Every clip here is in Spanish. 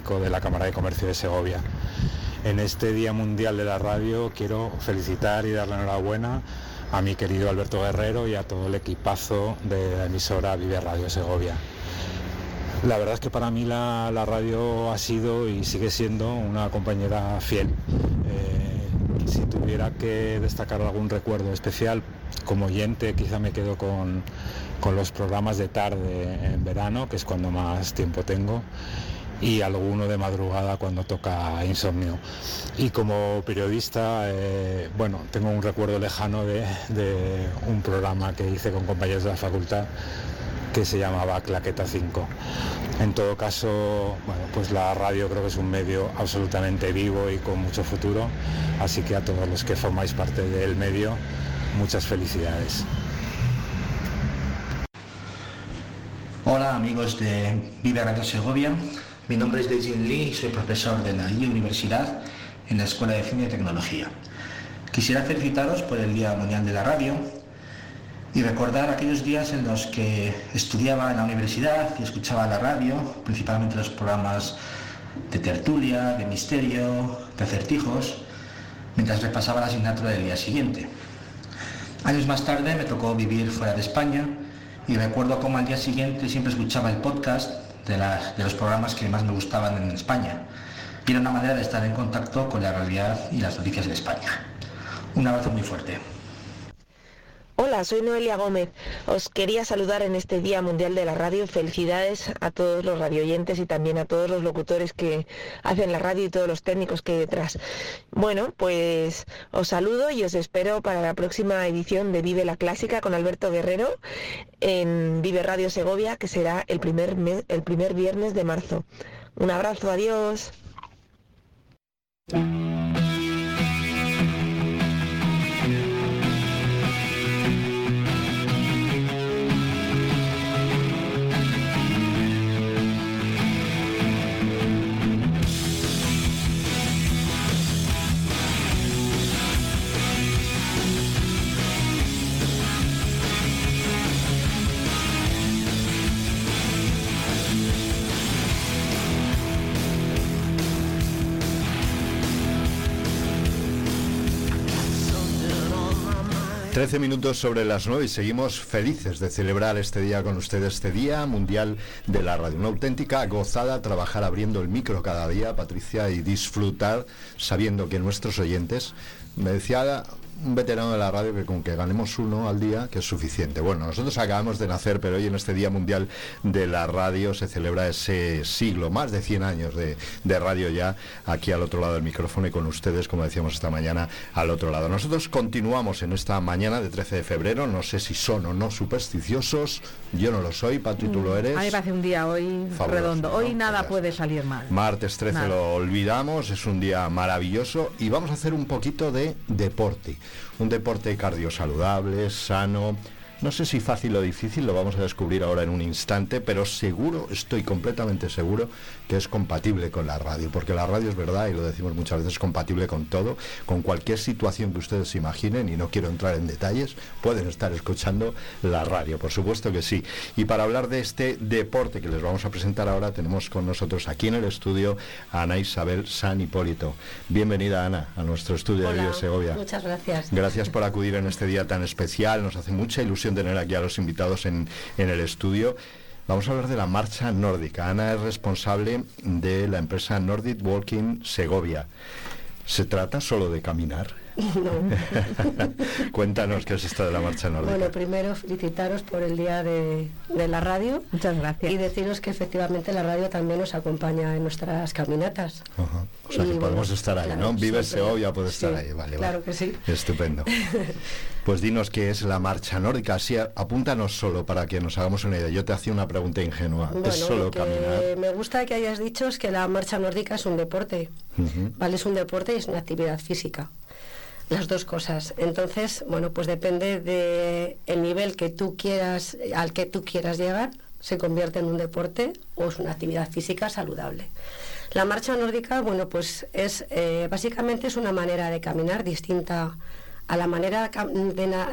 de la Cámara de Comercio de Segovia. En este Día Mundial de la Radio quiero felicitar y dar la enhorabuena a mi querido Alberto Guerrero y a todo el equipazo de la emisora Vive Radio Segovia. La verdad es que para mí la, radio ha sido y sigue siendo una compañera fiel. Eh, si tuviera que destacar algún recuerdo especial como oyente, quizá me quedo con, con los programas de tarde en verano, que es cuando más tiempo tengo y alguno de madrugada cuando toca insomnio. Y como periodista, eh, bueno, tengo un recuerdo lejano de, un programa que hice con compañeros de la facultad que se llamaba Claqueta 5. En todo caso, bueno, pues la radio creo que es un medio absolutamente vivo y con mucho futuro, así que a todos los que formáis parte del medio, muchas felicidades. Hola amigos de Vive Radio Segovia, mi nombre es Dejin Lee y soy profesor de la Universidad en la Escuela de Cine y Tecnología. Quisiera felicitaros por el Día Mundial de la Radio y recordar aquellos días en los que estudiaba en la universidad y escuchaba la radio, principalmente los programas de tertulia, de misterio, de acertijos, mientras repasaba la asignatura del día siguiente. Años más tarde me tocó vivir fuera de España y recuerdo cómo al día siguiente siempre escuchaba el podcast de, los programas que más me gustaban en España. Y era una manera de estar en contacto con la realidad y las noticias de España. Un abrazo muy fuerte. Hola, soy Noelia Gómez. Os quería saludar en este Día Mundial de la Radio. Felicidades a todos los radioyentes y también a todos los locutores que hacen la radio y todos los técnicos que hay detrás. Bueno, pues os saludo y os espero para la próxima edición de Vive la Clásica con Alberto Guerrero en Vive Radio Segovia, que será el primer, el primer viernes de marzo. Un abrazo, adiós. 13 minutos sobre las 9 y seguimos felices de celebrar este día con ustedes, este Día Mundial de la Radio. Una auténtica gozada trabajar abriendo el micro cada día, Patricia, y disfrutar sabiendo que nuestros oyentes, me decía un veterano de la radio que con que ganemos uno al día, que es suficiente. Bueno, nosotros acabamos de nacer, pero hoy en este Día Mundial de la Radio se celebra ese siglo, más de 100 años de, radio ya, aquí al otro lado del micrófono y con ustedes, como decíamos esta mañana, al otro lado. Nosotros continuamos en esta mañana de 13 de febrero, no sé si son o no supersticiosos, yo no lo soy, Patri, tú lo eres. A mí me parece un día hoy redondo, hoy nada pues puede salir mal. Martes 13 lo olvidamos, es un día maravilloso y vamos a hacer un poquito de deporte un deporte cardiosaludable, sano, no sé si fácil o difícil, lo vamos a descubrir ahora en un instante, pero seguro, estoy completamente seguro que es compatible con la radio, porque la radio es verdad, y lo decimos muchas veces, es compatible con todo, con cualquier situación que ustedes se imaginen, y no quiero entrar en detalles, pueden estar escuchando la radio, por supuesto que sí. Y para hablar de este deporte que les vamos a presentar ahora, tenemos con nosotros aquí en el estudio a Ana Isabel San Hipólito. Bienvenida, Ana, a nuestro estudio de Vive Segovia. Muchas gracias. Gracias por acudir en este día tan especial, nos hace mucha ilusión tener aquí a los invitados en, en el estudio. Vamos a hablar de la marcha nórdica. Ana es responsable de la empresa Nordic Walking Segovia. ¿Se trata solo de caminar? Cuéntanos qué es esto de la marcha nórdica. Bueno, primero felicitaros por el día de, la radio. Muchas gracias. Y deciros que efectivamente la radio también nos acompaña en nuestras caminatas. O sea que podemos estar ahí, ¿no? Vive Segovia puede estar ahí, vale. Claro que sí. Estupendo. Pues dinos qué es la marcha nórdica, así apúntanos solo para que nos hagamos una idea. Yo te hacía una pregunta ingenua. ¿Es solo caminar? Me gusta que hayas dicho es que la marcha nórdica es un deporte. ¿Vale? Es un deporte y es una actividad física. Las dos cosas. Entonces, bueno, pues depende del el nivel que tú quieras, al que tú quieras llegar, se convierte en un deporte o es una actividad física saludable. La marcha nórdica, bueno, pues es eh, básicamente es una manera de caminar distinta a la manera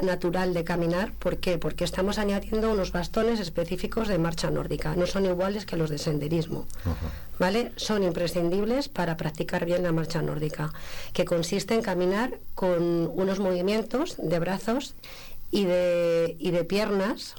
natural de caminar. ¿Por qué? Porque estamos añadiendo unos bastones específicos de marcha nórdica. No son iguales que los de senderismo. ¿Vale? Son imprescindibles para practicar bien la marcha nórdica, que consiste en caminar con unos movimientos de brazos y de, y de piernas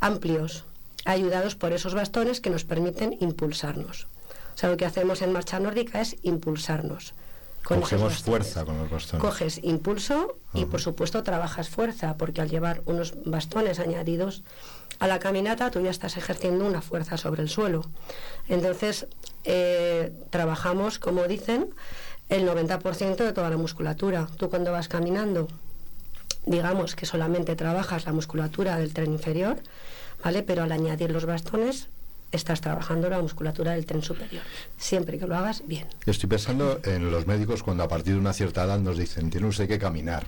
amplios, ayudados por esos bastones que nos permiten impulsarnos. O sea, lo que hacemos en marcha nórdica es impulsarnos. Cogemos fuerza con los bastones. Coges impulso y, por supuesto, trabajas fuerza, porque al llevar unos bastones añadidos a la caminata, tú ya estás ejerciendo una fuerza sobre el suelo. Entonces, eh, trabajamos, como dicen, el 90% de toda la musculatura. Tú cuando vas caminando, digamos que solamente trabajas la musculatura del tren inferior, ¿vale? Pero al añadir los bastones, estás trabajando la musculatura del tren superior, siempre que lo hagas bien. Estoy pensando en los médicos cuando a partir de una cierta edad nos dicen, tiene usted que caminar,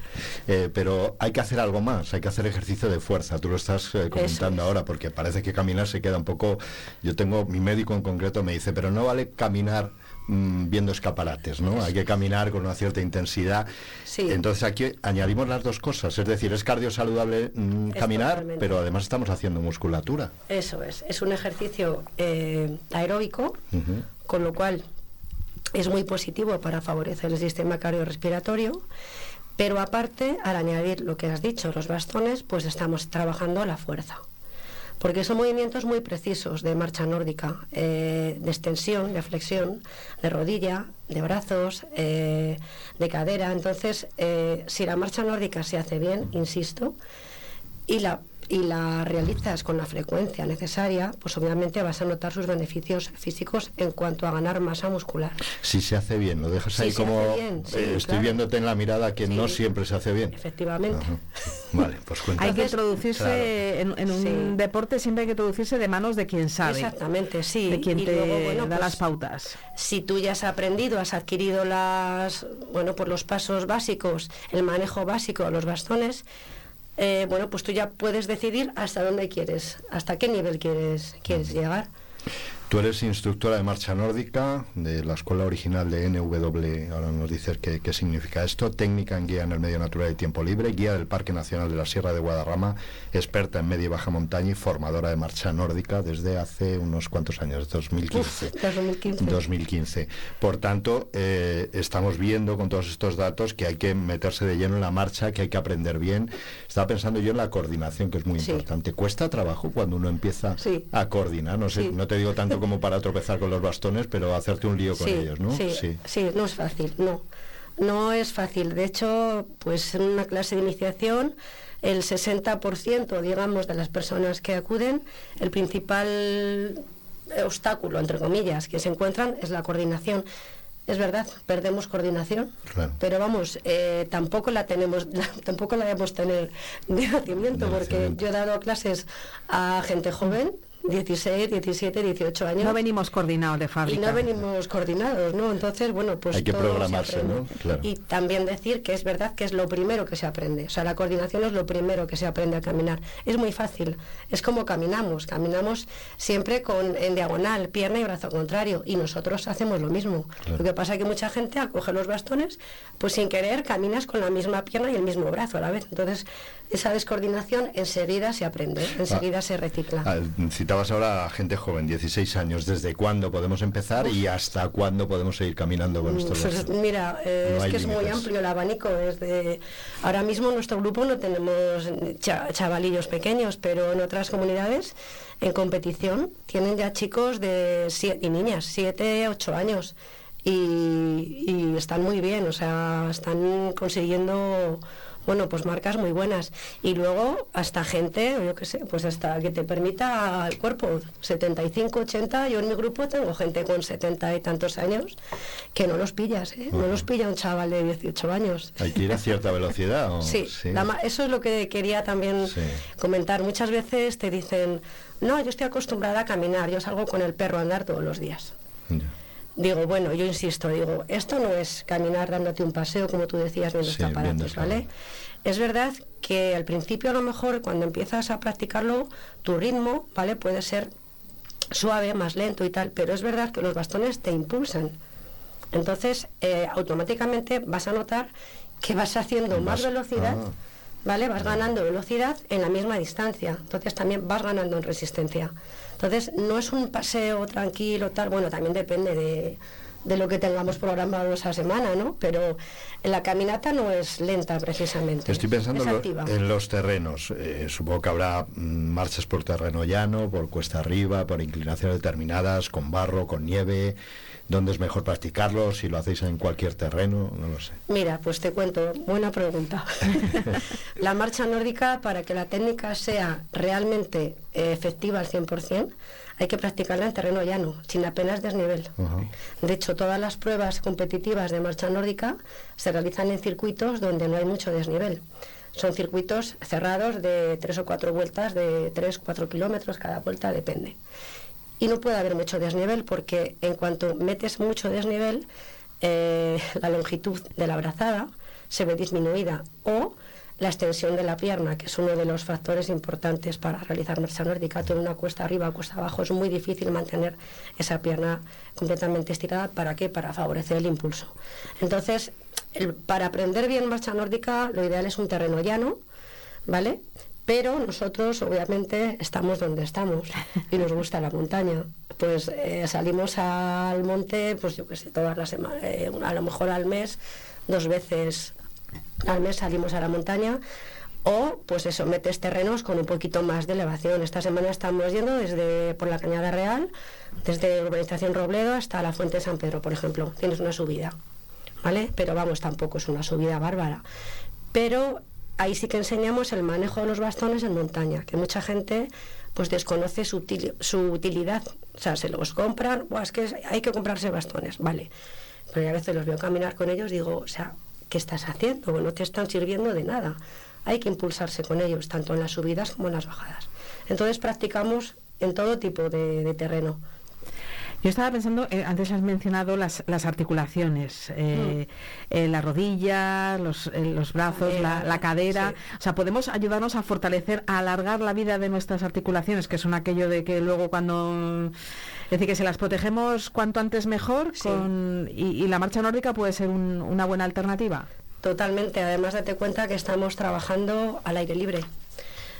eh, pero hay que hacer algo más, hay que hacer ejercicio de fuerza, tú lo estás eh, comentando ahora, porque parece que caminar se queda un poco, yo tengo, mi médico en concreto me dice, pero no vale caminar Mm, viendo escaparates, ¿no? Hay que caminar con una cierta intensidad. Entonces aquí añadimos las dos cosas, es decir, es cardio saludable mm, caminar, pero además estamos haciendo musculatura. Eso es, es un ejercicio eh, aeróbico, con lo cual es muy positivo para favorecer el sistema cardiorrespiratorio. Pero aparte, al añadir lo que has dicho, los bastones, pues estamos trabajando la fuerza porque son movimientos muy precisos de marcha nórdica, eh, de extensión, de flexión, de rodilla, de brazos, eh, de cadera. Entonces, eh, si la marcha nórdica se hace bien, insisto, y la y la realizas con la frecuencia necesaria, pues obviamente vas a notar sus beneficios físicos en cuanto a ganar masa muscular. Si se hace bien, lo dejas ahí como estoy viéndote en la mirada que no siempre se hace bien. Efectivamente. Vale, pues Hay que introducirse en, un deporte, siempre hay que introducirse de manos de quien sabe. Exactamente, sí. De quien te da pues, las pautas. Si tú ya has aprendido, has adquirido las, bueno, pues los pasos básicos, el manejo básico, los bastones, eh, bueno, pues tú ya puedes decidir hasta dónde quieres, hasta qué nivel quieres, quieres llegar. Tú eres instructora de marcha nórdica de la escuela original de NW, ahora nos dices qué, significa esto, técnica en guía en el medio natural y tiempo libre, guía del Parque Nacional de la Sierra de Guadarrama, experta en media y baja montaña y formadora de marcha nórdica desde hace unos cuantos años, 2015. 2015. 2015. Por tanto, eh, estamos viendo con todos estos datos que hay que meterse de lleno en la marcha, que hay que aprender bien. Estaba pensando yo en la coordinación, que es muy importante. ¿Cuesta trabajo cuando uno empieza a coordinar? No sé, no te digo tanto como para tropezar con los bastones, pero hacerte un lío con ellos, ¿no? Sí, sí, no es fácil, no. No es fácil. De hecho, pues en una clase de iniciación, el 60%, digamos, de las personas que acuden, el principal obstáculo, entre comillas, que se encuentran es la coordinación. Es verdad, perdemos coordinación, pero vamos, eh, tampoco la tenemos, tampoco la debemos tener de nacimiento, porque yo he dado clases a gente joven 16, 17, 18 años. No venimos coordinados de fábrica. Y no venimos coordinados, ¿no? Entonces, bueno, pues Hay que programarse, ¿no? Y también decir que es verdad que es lo primero que se aprende. O sea, la coordinación es lo primero que se aprende a caminar. Es muy fácil. Es como caminamos. Caminamos siempre con en diagonal, pierna y brazo contrario. Y nosotros hacemos lo mismo. Lo que pasa es que mucha gente al coger los bastones, pues sin querer caminas con la misma pierna y el mismo brazo a la vez. Entonces, esa descoordinación enseguida se aprende, enseguida se recicla. Ah, citabas ahora a gente joven, 16 años, ¿desde cuándo podemos empezar y hasta cuándo podemos seguir caminando con estos pues, Mira, eh, es que es muy amplio el abanico. Desde ahora mismo en nuestro grupo no tenemos chavalillos pequeños, pero en otras comunidades en competición tienen ya chicos de siete, y niñas, 7, 8 años. Y, y están muy bien, o sea, están consiguiendo bueno, pues marcas muy buenas. Y luego hasta gente, yo qué sé, pues hasta que te permita el cuerpo, 75, 80, yo en mi grupo tengo gente con 70 y tantos años que no los pillas, ¿eh? no los pilla un chaval de 18 años. Hay que ir a cierta velocidad. Sí, eso es lo que quería también comentar. Muchas veces te dicen, no, yo estoy acostumbrada a caminar, yo salgo con el perro a andar todos los días. Digo, bueno, yo insisto, digo, esto no es caminar dándote un paseo, como tú decías, viendo sí, aparatos, ¿vale? Es verdad que al principio a lo mejor cuando empiezas a practicarlo, tu ritmo, ¿vale? Puede ser suave, más lento y tal, pero es verdad que los bastones te impulsan. Entonces, eh, automáticamente vas a notar que vas haciendo más velocidad. Ah. ¿Vale? Vas ganando velocidad en la misma distancia. Entonces también vas ganando en resistencia. Entonces no es un paseo tranquilo, tal. Bueno, también depende de, de lo que tengamos programado esa semana, ¿no? Pero la caminata no es lenta precisamente. Estoy pensando en los terrenos. Eh, supongo que habrá marchas por terreno llano, por cuesta arriba, por inclinaciones determinadas, con barro, con nieve. ¿Dónde es mejor practicarlo? Si lo hacéis en cualquier terreno, no lo sé. Mira, pues te cuento, buena pregunta. la marcha nórdica, para que la técnica sea realmente eh, efectiva al 100%, hay que practicarla en terreno llano, sin apenas desnivel. De hecho, todas las pruebas competitivas de marcha nórdica se realizan en circuitos donde no hay mucho desnivel. Son circuitos cerrados de tres o cuatro vueltas, de tres, cuatro kilómetros cada vuelta, depende. Y no puede haber mucho desnivel porque en cuanto metes mucho desnivel, eh, la longitud de la brazada se ve disminuida o la extensión de la pierna, que es uno de los factores importantes para realizar marcha nórdica. Todo una cuesta arriba o cuesta abajo es muy difícil mantener esa pierna completamente estirada. ¿Para qué? Para favorecer el impulso. Entonces, para aprender bien marcha nórdica, lo ideal es un terreno llano, ¿vale? Pero nosotros, obviamente, estamos donde estamos y nos gusta la montaña. Pues eh, salimos al monte, pues yo qué sé, todas las semanas, eh, a lo mejor al mes, dos veces al mes salimos a la montaña o pues eso, metes terrenos con un poquito más de elevación. Esta semana estamos yendo desde por la Cañada Real, desde urbanización Robledo hasta la Fuente de San Pedro, por ejemplo. Tienes una subida, ¿vale? Pero vamos, tampoco es una subida bárbara. Pero ahí sí que enseñamos el manejo de los bastones en montaña, que mucha gente pues desconoce su, utilidad. O sea, se los compran, es que hay que comprarse bastones, vale. Pero a veces los veo caminar con ellos, digo, o sea, ¿qué estás haciendo? No te están sirviendo de nada. Hay que impulsarse con ellos, tanto en las subidas como en las bajadas. Entonces practicamos en todo tipo de, terreno. Yo estaba pensando, eh, antes has mencionado las, las articulaciones, eh, mm. eh, la rodilla, los, los brazos, la, cadera. O sea, podemos ayudarnos a fortalecer, a alargar la vida de nuestras articulaciones, que son aquello de que luego cuando es decir, que si las protegemos cuanto antes mejor y, la marcha nórdica puede ser una buena alternativa. Totalmente. Además, date cuenta que estamos trabajando al aire libre.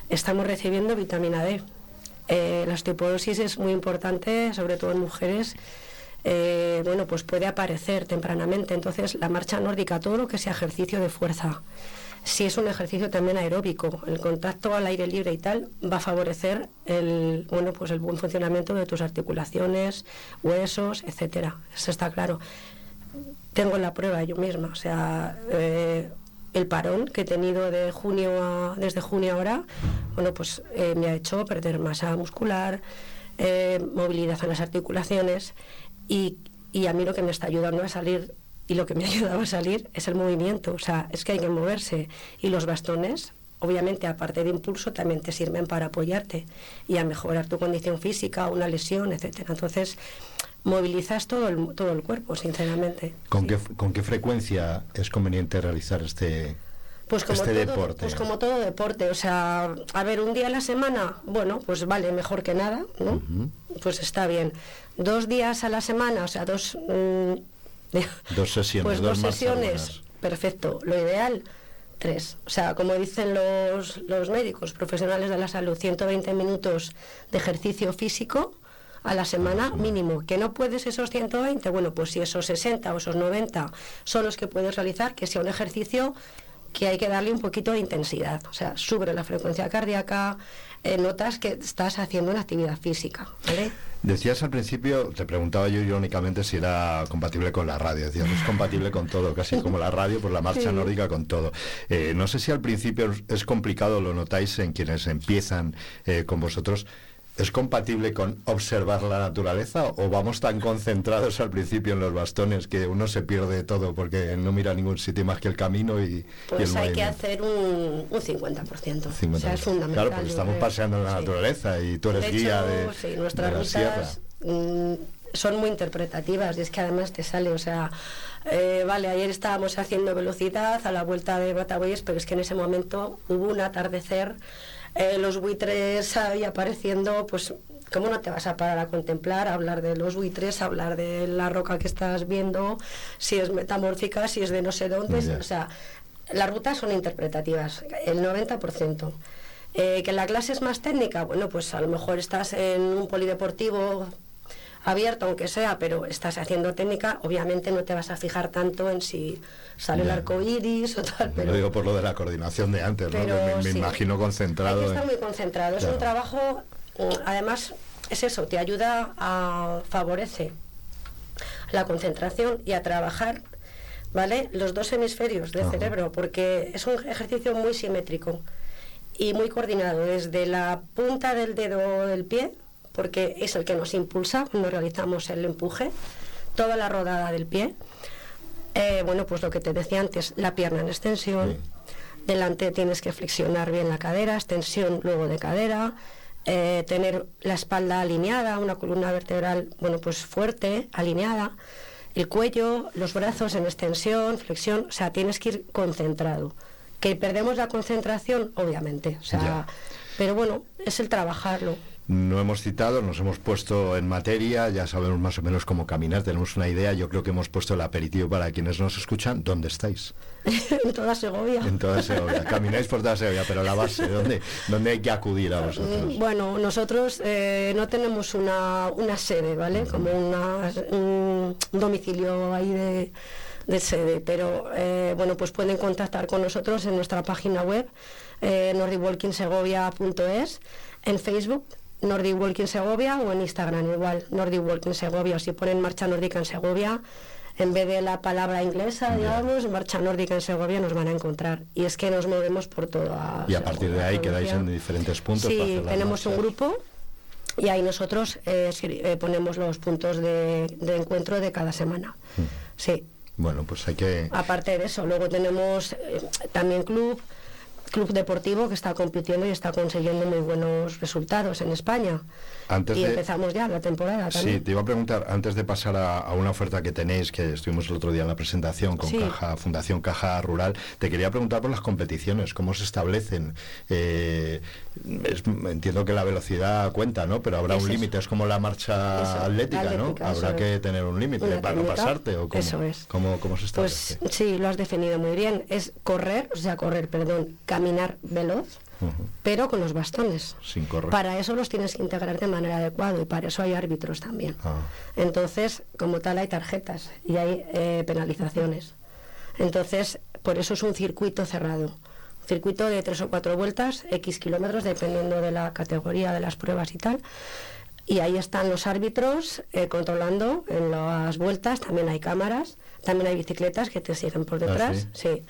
Estamos recibiendo vitamina D. Eh, la osteoporosis es muy importante, sobre todo en mujeres. Eh, bueno, pues puede aparecer tempranamente. Entonces, la marcha nórdica, todo lo que sea ejercicio de fuerza, si es un ejercicio también aeróbico, el contacto al aire libre y tal va a favorecer el bueno pues el buen funcionamiento de tus articulaciones, huesos, etcétera. Eso está claro. Tengo la prueba yo misma, o sea, eh, el parón que he tenido de junio desde junio ahora, bueno pues eh, me ha hecho perder masa muscular, eh, movilidad en las articulaciones y, y a mí lo que me está ayudando a salir y lo que me ha ayudado a salir es el movimiento, o sea, es que hay que moverse y los bastones, obviamente aparte de impulso, también te sirven para apoyarte y a mejorar tu condición física, una lesión, etcétera. Entonces, movilizas todo el, todo el cuerpo, sinceramente. ¿Con, qué, ¿Con qué frecuencia es conveniente realizar este, pues como este todo, deporte. Pues como todo deporte, o sea, a ver, un día a la semana, bueno, pues vale, mejor que nada, ¿no? Pues está bien. Dos días a la semana, o sea, dos, mm, Dos sesiones. Pues dos, sesiones, perfecto. Lo ideal, tres. O sea, como dicen los, los médicos profesionales de la salud, 120 minutos de ejercicio físico a la semana mínimo. ¿Que no puedes esos 120? Bueno, pues si esos 60 o esos 90 son los que puedes realizar, que sea un ejercicio que hay que darle un poquito de intensidad. O sea, sube la frecuencia cardíaca, eh, notas que estás haciendo una actividad física. ¿vale? Decías al principio, te preguntaba yo irónicamente si era compatible con la radio. Decías, es compatible con todo, casi como la radio, pues la marcha nórdica con todo. Eh, no sé si al principio es complicado, lo notáis en quienes empiezan eh, con vosotros. ¿Es compatible con observar la naturaleza o vamos tan concentrados al principio en los bastones que uno se pierde todo porque no mira ningún sitio más que el camino y, pues hay que hacer un, un 50%. O sea, es fundamental. Claro, porque estamos paseando en la naturaleza y tú eres guía de, sí, nuestras rutas, mm, son muy interpretativas y es que además te sale, o sea, eh, vale, ayer estábamos haciendo velocidad a la vuelta de Bataboyes, pero es que en ese momento hubo un atardecer eh, los buitres ahí apareciendo, pues ¿cómo no te vas a parar a contemplar, a hablar de los buitres, a hablar de la roca que estás viendo, si es metamórfica, si es de no sé dónde? O sea, las rutas son interpretativas, el 90%. Eh, que la clase es más técnica, bueno, pues a lo mejor estás en un polideportivo abierto, aunque sea, pero estás haciendo técnica, obviamente no te vas a fijar tanto en si sale el arco iris o tal. Pero, lo digo por lo de la coordinación de antes, ¿no? me, imagino concentrado. Hay que estar muy concentrado. Es un trabajo, mm, además, es eso, te ayuda a favorece la concentración y a trabajar ¿vale? Los dos hemisferios del cerebro, porque es un ejercicio muy simétrico y muy coordinado, desde la punta del dedo del pie, porque es el que nos impulsa cuando realizamos el empuje, toda la rodada del pie. Eh, bueno, pues lo que te decía antes, la pierna en extensión, delante tienes que flexionar bien la cadera, extensión luego de cadera, eh, tener la espalda alineada, una columna vertebral, bueno, pues fuerte, alineada. El cuello, los brazos en extensión, flexión, o sea, tienes que ir concentrado. Que perdemos la concentración, obviamente, o sea, pero bueno, es el trabajarlo no hemos citado, nos hemos puesto en materia, ya sabemos más o menos cómo caminar, tenemos una idea, yo creo que hemos puesto el aperitivo para quienes nos escuchan. ¿Dónde estáis? en toda Segovia. En toda Segovia, camináis por toda Segovia, pero la base, ¿dónde, dónde hay que acudir a vosotros? Mm, bueno, nosotros eh, no tenemos una, sede, ¿vale? Como un domicilio ahí de, sede, pero eh, bueno, pues pueden contactar con nosotros en nuestra página web, eh, en Facebook Nordic Walking Segovia o en Instagram igual, Nordic Walking Segovia. Si ponen marcha nórdica en Segovia, en vez de la palabra inglesa, digamos, marcha nórdica en Segovia nos van a encontrar. Y es que nos movemos por toda. Y a partir de ahí quedáis en diferentes puntos. Sí, tenemos un grupo y ahí nosotros eh, eh, ponemos los puntos de, encuentro de cada semana. Sí. Bueno, pues hay que. Aparte de eso, luego tenemos eh, también club club deportivo que está compitiendo y está consiguiendo muy buenos resultados en España. Y empezamos ya la temporada. Sí, te iba a preguntar, antes de pasar a, una oferta que tenéis, que estuvimos el otro día en la presentación con Caja, Fundación Caja Rural, te quería preguntar por las competiciones, cómo se establecen. Eh, entiendo que la velocidad cuenta, ¿no? Pero habrá un límite, es como la marcha atlética, ¿no? Habrá que tener un límite para no pasarte o cómo, eso es. ¿cómo, cómo se establece? Pues sí, lo has definido muy bien. Es correr, o sea, correr, perdón, caminar veloz, pero con los bastones. Sin correr. Para eso los tienes que integrar de manera adecuada y para eso hay árbitros también. Ah. Entonces, como tal, hay tarjetas y hay eh, penalizaciones. Entonces, por eso es un circuito cerrado. Circuito de tres o cuatro vueltas, X kilómetros, dependiendo de la categoría de las pruebas y tal. Y ahí están los árbitros eh, controlando en las vueltas, también hay cámaras, también hay bicicletas que te siguen por ah, detrás. sí?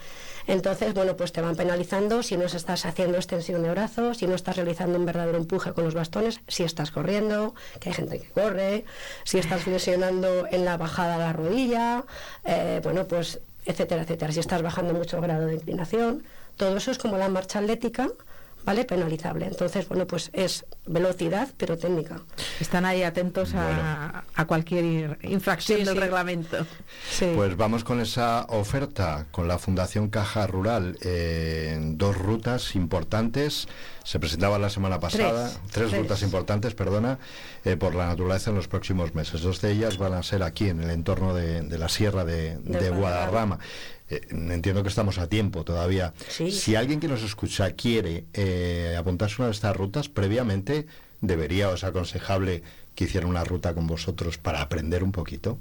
Entonces, bueno, pues te van penalizando si no estás haciendo extensión de brazos, si no estás realizando un verdadero empuje con los bastones, si estás corriendo, que hay gente que corre, si estás flexionando en la bajada de la rodilla, eh, bueno, pues etcétera, etcétera. Si estás bajando mucho grado de inclinación, todo eso es como la marcha atlética, ¿vale? Penalizable. Entonces, bueno, pues es velocidad, pero técnica. Están ahí atentos a, cualquier infracción del reglamento. Pues vamos con esa oferta con la Fundación Caja Rural en dos rutas importantes. Se presentaba la semana pasada, tres, rutas importantes, perdona, eh, por la naturaleza en los próximos meses. Dos de ellas van a ser aquí, en el entorno de, la sierra de, de Guadarrama. Eh, entiendo que estamos a tiempo todavía. Si alguien que nos escucha quiere eh, apuntarse a una de estas rutas, previamente debería o es aconsejable que hiciera una ruta con vosotros para aprender un poquito.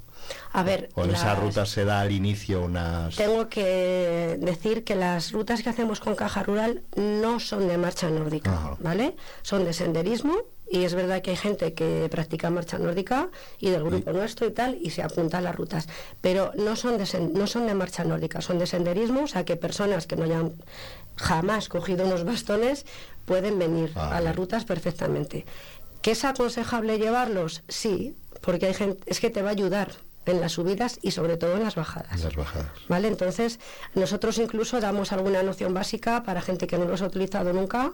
A ver, o en esa ruta se da al inicio unas... Tengo que decir que las rutas que hacemos con Caja Rural no son de marcha nórdica, ¿vale? Son de senderismo y es verdad que hay gente que practica marcha nórdica y del grupo nuestro y tal, y se apunta a las rutas. Pero no son, de no son de marcha nórdica, son de senderismo, o sea que personas que no hayan jamás cogido unos bastones pueden venir a las rutas perfectamente. ¿Que es aconsejable llevarlos? Sí, porque hay gente, es que te va a ayudar en las subidas y sobre todo en las bajadas. las bajadas. ¿Vale? Entonces, nosotros incluso damos alguna noción básica para gente que no los ha utilizado nunca,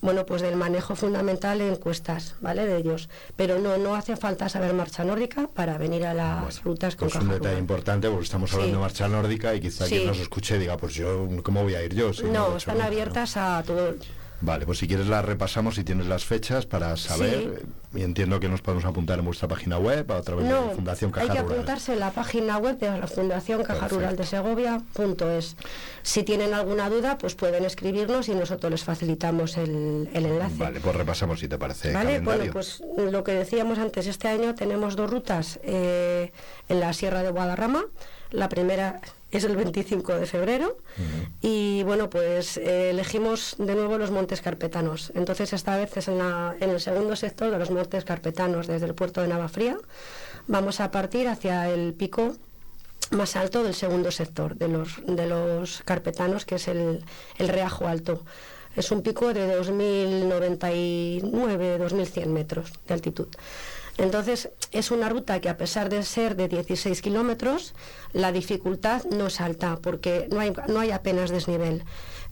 bueno, pues del manejo fundamental en cuestas, ¿vale? De ellos. Pero no, no hace falta saber marcha nórdica para venir a las rutas con pues un detalle importante porque estamos hablando de marcha nórdica y quizá quien nos escuche diga, pues yo, ¿cómo voy a ir yo? no, están abiertas a todo Vale, pues si quieres las repasamos y tienes las fechas para saber. Y entiendo que nos podemos apuntar en vuestra página web a través de la Fundación Caja Hay que apuntarse en la página web de la Fundación Caja Rural de Segovia.es. Si tienen alguna duda, pues pueden escribirnos y nosotros les facilitamos el, enlace. Vale, pues repasamos si te parece. Vale, bueno, pues lo que decíamos antes, este año tenemos dos rutas eh, en la Sierra de Guadarrama. La primera es el 25 de febrero y bueno pues eh, elegimos de nuevo los montes carpetanos entonces esta vez es en, en, el segundo sector de los carpetanos desde el puerto de Navafría vamos a partir hacia el pico más alto del segundo sector de los, de los carpetanos que es el, el Reajo Alto es un pico de 2.099 2.100 metros de altitud entonces, es una ruta que a pesar de ser de 16 kilómetros, la dificultad no es alta porque no hay, no hay apenas desnivel.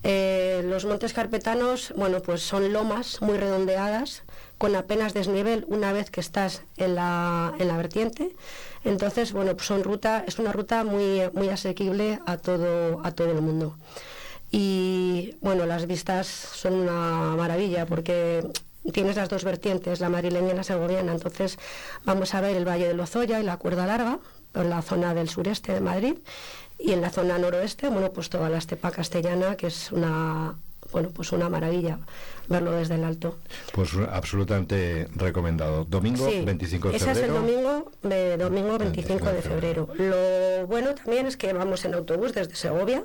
Eh, los montes carpetanos, bueno, pues son lomas muy redondeadas, con apenas desnivel una vez que estás en la, en la vertiente. Entonces, bueno, pues son ruta, es una ruta muy, muy asequible a todo, a todo el mundo. Y bueno, las vistas son una maravilla porque tienes las dos vertientes, la madrileña y la segoviana. Entonces vamos a ver el Valle de Lozoya y la Cuerda Larga, en la zona del sureste de Madrid, y en la zona noroeste, bueno, pues toda la estepa castellana, que es una bueno, pues una maravilla verlo desde el alto. Pues absolutamente recomendado. Domingo 25 de febrero. Ese es el domingo, de, domingo 25 de febrero. Lo bueno también es que vamos en autobús desde Segovia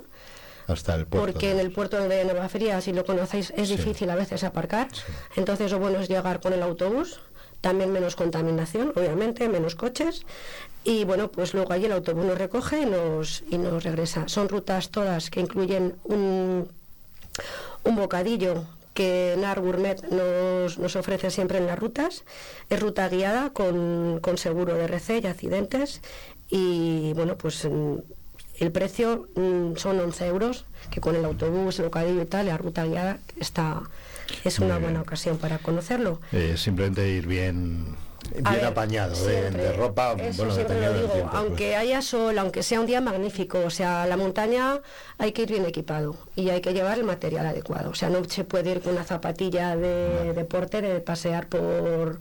el puerto. Porque en el puerto de Nueva Feria, si lo conocéis, es difícil a veces aparcar. Entonces lo bueno es llegar con el autobús, también menos contaminación, obviamente, menos coches. Y bueno, pues luego allí el autobús nos recoge y nos, y nos regresa. Son rutas todas que incluyen un, un bocadillo que NAR Gourmet nos, nos, ofrece siempre en las rutas. Es ruta guiada con, con seguro de RC y accidentes. Y bueno, pues el precio mm, son 11 euros, que con el autobús, el bocadillo y tal, la ruta guiada está, es una buena ocasión para conocerlo. Eh, simplemente ir bien bien apañado de, ropa, bueno, digo, aunque haya sol, aunque sea un día magnífico, o sea, la montaña hay que ir bien equipado y hay que llevar el material adecuado, o sea, no se puede ir con una zapatilla de deporte de pasear por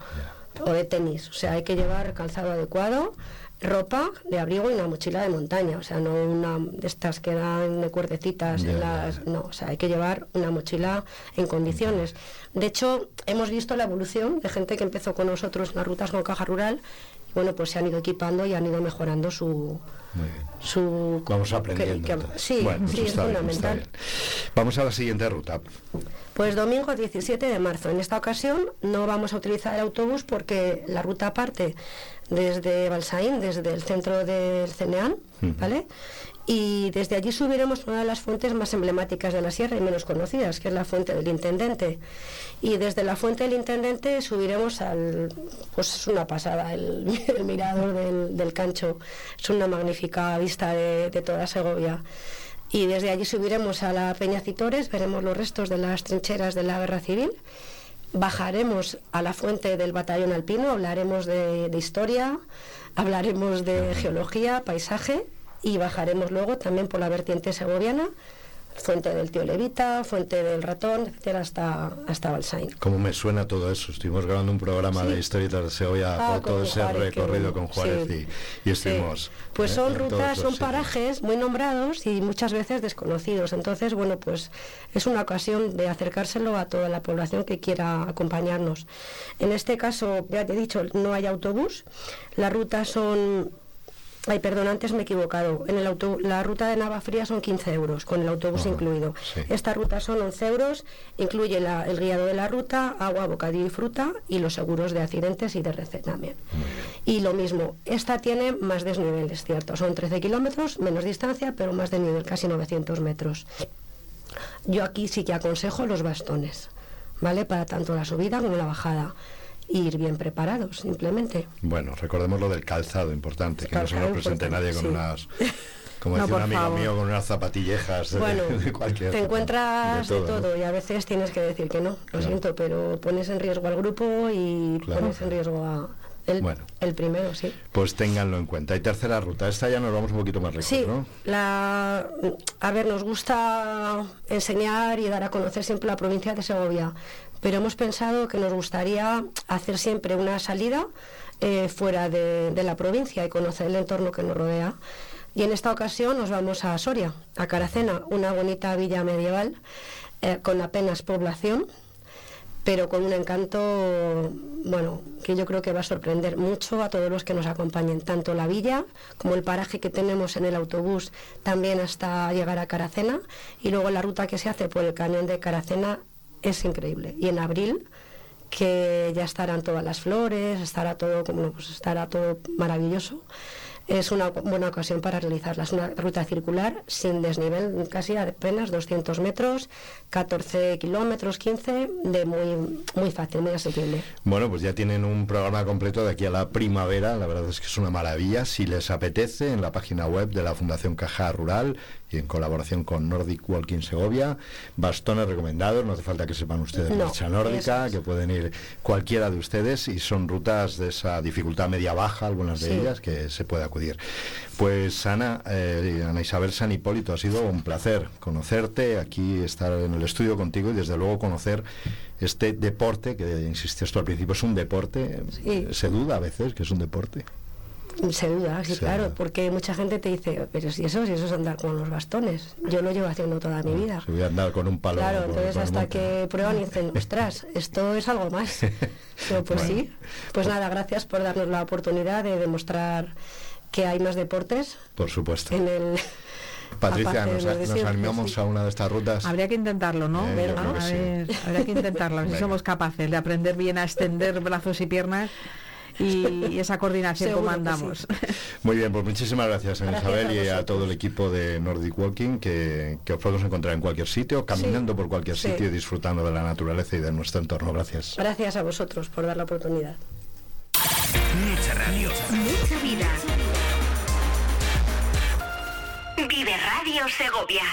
o de tenis, o sea, hay que llevar calzado adecuado ropa de abrigo y una mochila de montaña, o sea, no una de estas que dan de cuerdecitas, en las, no, o sea, hay que llevar una mochila en condiciones. De hecho, hemos visto la evolución de gente que empezó con nosotros en las rutas con caja rural bueno, pues se han ido equipando y han ido mejorando su su vamos aprendiendo. sí, sí es fundamental. Vamos a la siguiente ruta. Pues domingo 17 de marzo. En esta ocasión no vamos a utilizar el autobús porque la ruta parte desde Balsaín, desde el centro del Ceneán, ¿vale? Y desde allí subiremos una de las fuentes más emblemáticas de la sierra y menos conocidas, que es la fuente del Intendente. Y desde la fuente del Intendente subiremos al, pues es una pasada, el, mirador del, Cancho, es una magnífica vista de, de toda Segovia. Y desde allí subiremos a la Peña Citores, veremos los restos de las trincheras de la guerra civil. Bajaremos a la fuente del batallón alpino, hablaremos de, historia, hablaremos de geología, paisaje y bajaremos luego también por la vertiente segoviana Fuente del Tío Levita, Fuente del Ratón, etcétera, hasta, hasta Balsain. ¿Cómo me suena todo eso? Estuvimos grabando un programa de historietas de Segovia, ah, todo ese recorrido con Juárez y, estuvimos... Pues ¿eh? son rutas, son parajes muy nombrados y muchas veces desconocidos. Entonces, bueno, pues es una ocasión de acercárselo a toda la población que quiera acompañarnos. En este caso, ya te he dicho, no hay autobús. Las rutas son Ay, perdón, antes me he equivocado. En el auto, la ruta de Navafría son 15 euros, con el autobús incluido. Esta ruta son 11 euros, incluye el guiado de la ruta, agua, bocadillo y fruta y los seguros de accidentes y de receta también. Y lo mismo, esta tiene más desniveles, cierto. Son 13 kilómetros, menos distancia, pero más de nivel, casi 900 metros. Yo aquí sí que aconsejo los bastones, ¿vale? Para tanto la subida como la bajada ir bien preparados, simplemente. Bueno, recordemos lo del calzado, importante, que no se nos presente nadie con unas... Como decía un amigo mío, con unas zapatillejas bueno, de, cualquier... Te encuentras de todo, y a veces tienes que decir que no, lo siento, pero pones en riesgo al grupo y pones en riesgo a, el, bueno, el primero, sí. Pues ténganlo en cuenta. Y tercera ruta, esta ya nos vamos un poquito más lejos, sí, La, a ver, nos gusta enseñar y dar a conocer siempre la provincia de Segovia pero hemos pensado que nos gustaría hacer siempre una salida eh, fuera de, la provincia y conocer el entorno que nos rodea. Y en esta ocasión nos vamos a Soria, a Caracena, una bonita villa medieval eh, con apenas población, pero con un encanto, bueno, que yo creo que va a sorprender mucho a todos los que nos acompañen, tanto la villa como el paraje que tenemos en el autobús también hasta llegar a Caracena y luego la ruta que se hace por el cañón de Caracena es increíble. Y en abril que ya estarán todas las flores, estará todo, como pues estará todo maravilloso es una buena ocasión para realizarla. Es una ruta circular sin desnivel, casi apenas 200 metros, 14 kilómetros, 15, de muy, muy fácil, muy asequible. Bueno, pues ya tienen un programa completo de aquí a la primavera. La verdad es que es una maravilla. Si les apetece, en la página web de la Fundación Caja Rural y en colaboración con Nordic Walking Segovia, bastones recomendados. No hace falta que sepan ustedes marcha nórdica, que pueden ir cualquiera de ustedes y son rutas de esa dificultad media-baja, algunas de ellas, que se puede pues Ana, eh, Ana Isabel San Hipólito, ha sido un placer conocerte, aquí estar en el estudio contigo y desde luego conocer este deporte, que insistías tú al principio, es un deporte, se duda a veces que es un deporte. Se duda, sí, claro, porque mucha gente te dice, pero si eso, si eso es andar con los bastones, yo lo llevo haciendo toda mi vida. Si voy a andar con un palo. Claro, entonces hasta que prueban y dicen, ostras, esto es algo más. Pero pues sí, pues nada, gracias por darnos la oportunidad de demostrar que hay más deportes. Por supuesto. En el Patricia, nos, animamos a una de estas rutas. Habría que intentarlo, ¿no? Eh, habría que intentarlo, si somos capaces de aprender bien a extender brazos y piernas. Y, esa coordinación como andamos. Muy bien, pues muchísimas gracias, a Isabel, y a todo el equipo de Nordic Walking, que, que os podemos encontrar en cualquier sitio, caminando por cualquier sitio y disfrutando de la naturaleza y de nuestro entorno. Gracias. Gracias a vosotros por dar la oportunidad. Mucha radio. Mucha vida. Vive Radio Segovia.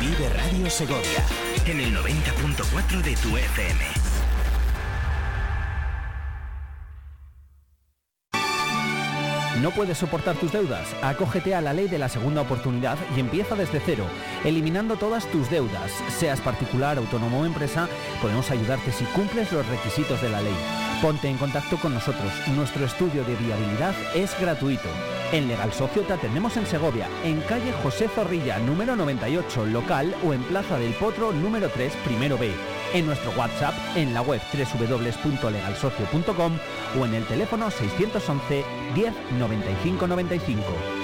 Vive Radio Segovia en el 90.4 de tu FM. ¿No puedes soportar tus deudas? Acógete a la ley de la segunda oportunidad y empieza desde cero, eliminando todas tus deudas. Seas particular, autónomo o empresa, podemos ayudarte si cumples los requisitos de la ley. Ponte en contacto con nosotros. Nuestro estudio de viabilidad es gratuito. En Legal Socio te atendemos en Segovia, en calle José Zorrilla, número 98, local o en Plaza del Potro, número 3, primero B en nuestro WhatsApp, en la web www.legalsocio.com o en el teléfono 611 10 95 95.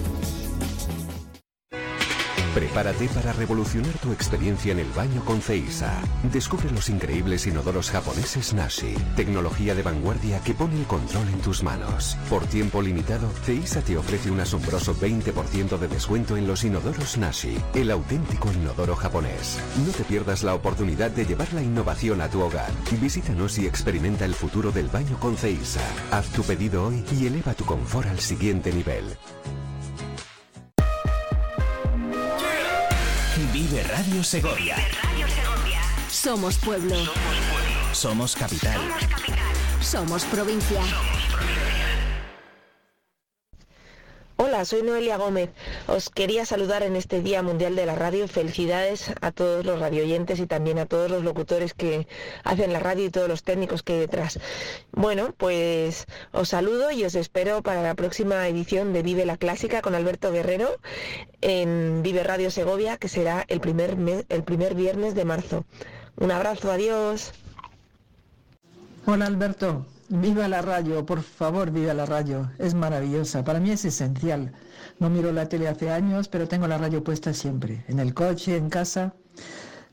Prepárate para revolucionar tu experiencia en el baño con Ceisa. Descubre los increíbles inodoros japoneses Nashi, tecnología de vanguardia que pone el control en tus manos. Por tiempo limitado, Ceisa te ofrece un asombroso 20% de descuento en los inodoros Nashi, el auténtico inodoro japonés. No te pierdas la oportunidad de llevar la innovación a tu hogar. Visítanos y experimenta el futuro del baño con Ceisa. Haz tu pedido hoy y eleva tu confort al siguiente nivel. Radio Segovia. Somos pueblo. Somos capital. Somos provincia. Soy Noelia Gómez. Os quería saludar en este Día Mundial de la Radio. Felicidades a todos los radioyentes y también a todos los locutores que hacen la radio y todos los técnicos que hay detrás. Bueno, pues os saludo y os espero para la próxima edición de Vive la Clásica con Alberto Guerrero en Vive Radio Segovia, que será el primer, el primer viernes de marzo. Un abrazo, adiós. Hola Alberto, Viva la radio, por favor, viva la radio. Es maravillosa. Para mí es esencial. No miro la tele hace años, pero tengo la radio puesta siempre. En el coche, en casa.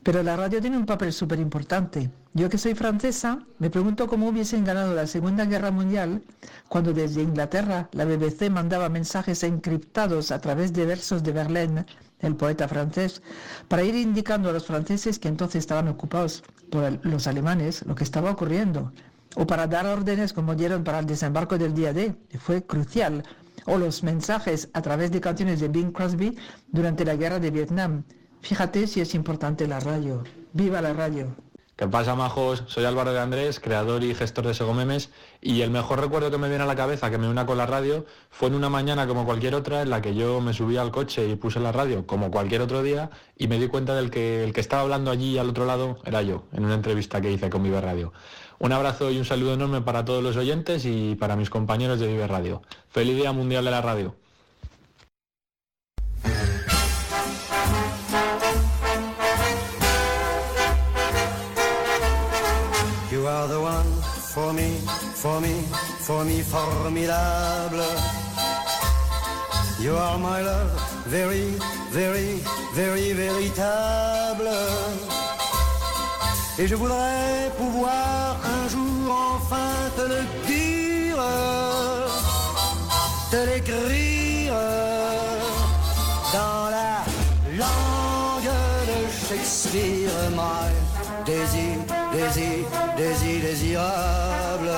Pero la radio tiene un papel súper importante. Yo que soy francesa, me pregunto cómo hubiesen ganado la Segunda Guerra Mundial cuando desde Inglaterra la BBC mandaba mensajes encriptados a través de versos de Verlaine, el poeta francés, para ir indicando a los franceses que entonces estaban ocupados por los alemanes lo que estaba ocurriendo, o para dar órdenes como dieron para el desembarco del día D, que fue crucial, o los mensajes a través de canciones de Bing Crosby durante la guerra de Vietnam. Fíjate si es importante la radio. ¡Viva la radio! ¿Qué pasa, majos? Soy Álvaro de Andrés, creador y gestor de Segomemes, y el mejor recuerdo que me viene a la cabeza que me una con la radio fue en una mañana como cualquier otra en la que yo me subí al coche y puse la radio como cualquier otro día y me di cuenta del que el que estaba hablando allí al otro lado era yo, en una entrevista que hice con Vive Radio. Un abrazo y un saludo enorme para todos los oyentes y para mis compañeros de Vive Radio. Feliz Día Mundial de la Radio. You are the one for me, for me, for me formidable. You are my love, very, very, very véritable. Et je voudrais pouvoir un jour enfin te le dire, te l'écrire dans la langue de Shakespeare, my désir, désir, désir, désirable.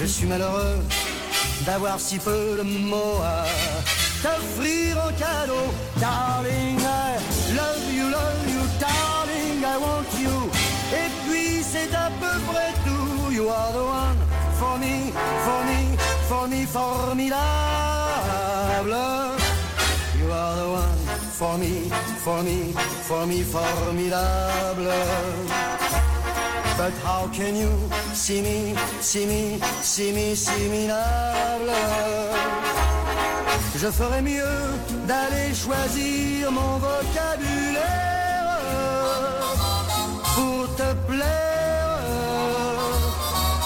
Je suis malheureux d'avoir si peu de mots à t'offrir en cadeau. Darling, I love you, love you, darling, I want you. Et puis c'est à peu près tout. You are the one for me, for me, for me, formidable. You are the one for me, for me, for me, formidable. But how can you see me, see me, see me, see me, Je ferais mieux d'aller choisir mon vocabulaire pour te plaire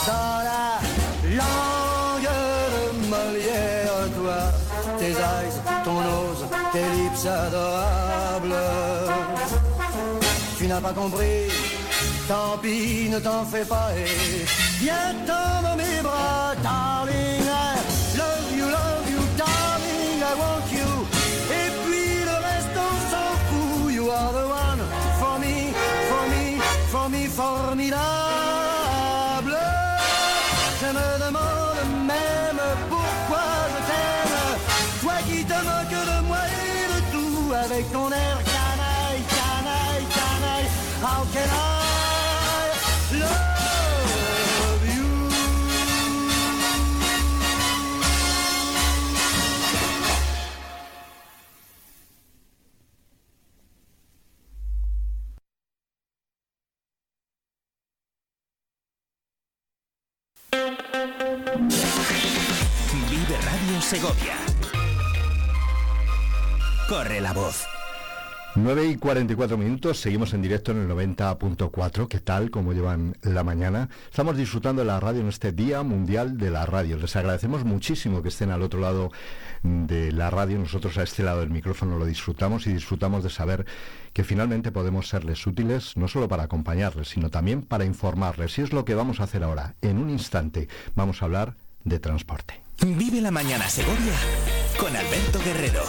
dans la langue de Molière, toi, tes eyes, ton nose, tes lips adorables. Tu n'as pas compris Tant pis, ne t'en fais pas et viens dans mes bras, darling. Formidable. Segovia. Corre la voz. 9 y 44 minutos, seguimos en directo en el 90.4. ¿Qué tal? ¿Cómo llevan la mañana? Estamos disfrutando de la radio en este Día Mundial de la Radio. Les agradecemos muchísimo que estén al otro lado de la radio. Nosotros a este lado del micrófono lo disfrutamos y disfrutamos de saber que finalmente podemos serles útiles, no solo para acompañarles, sino también para informarles. Y es lo que vamos a hacer ahora. En un instante vamos a hablar de transporte. Vive la mañana Segovia con Alberto Guerrero.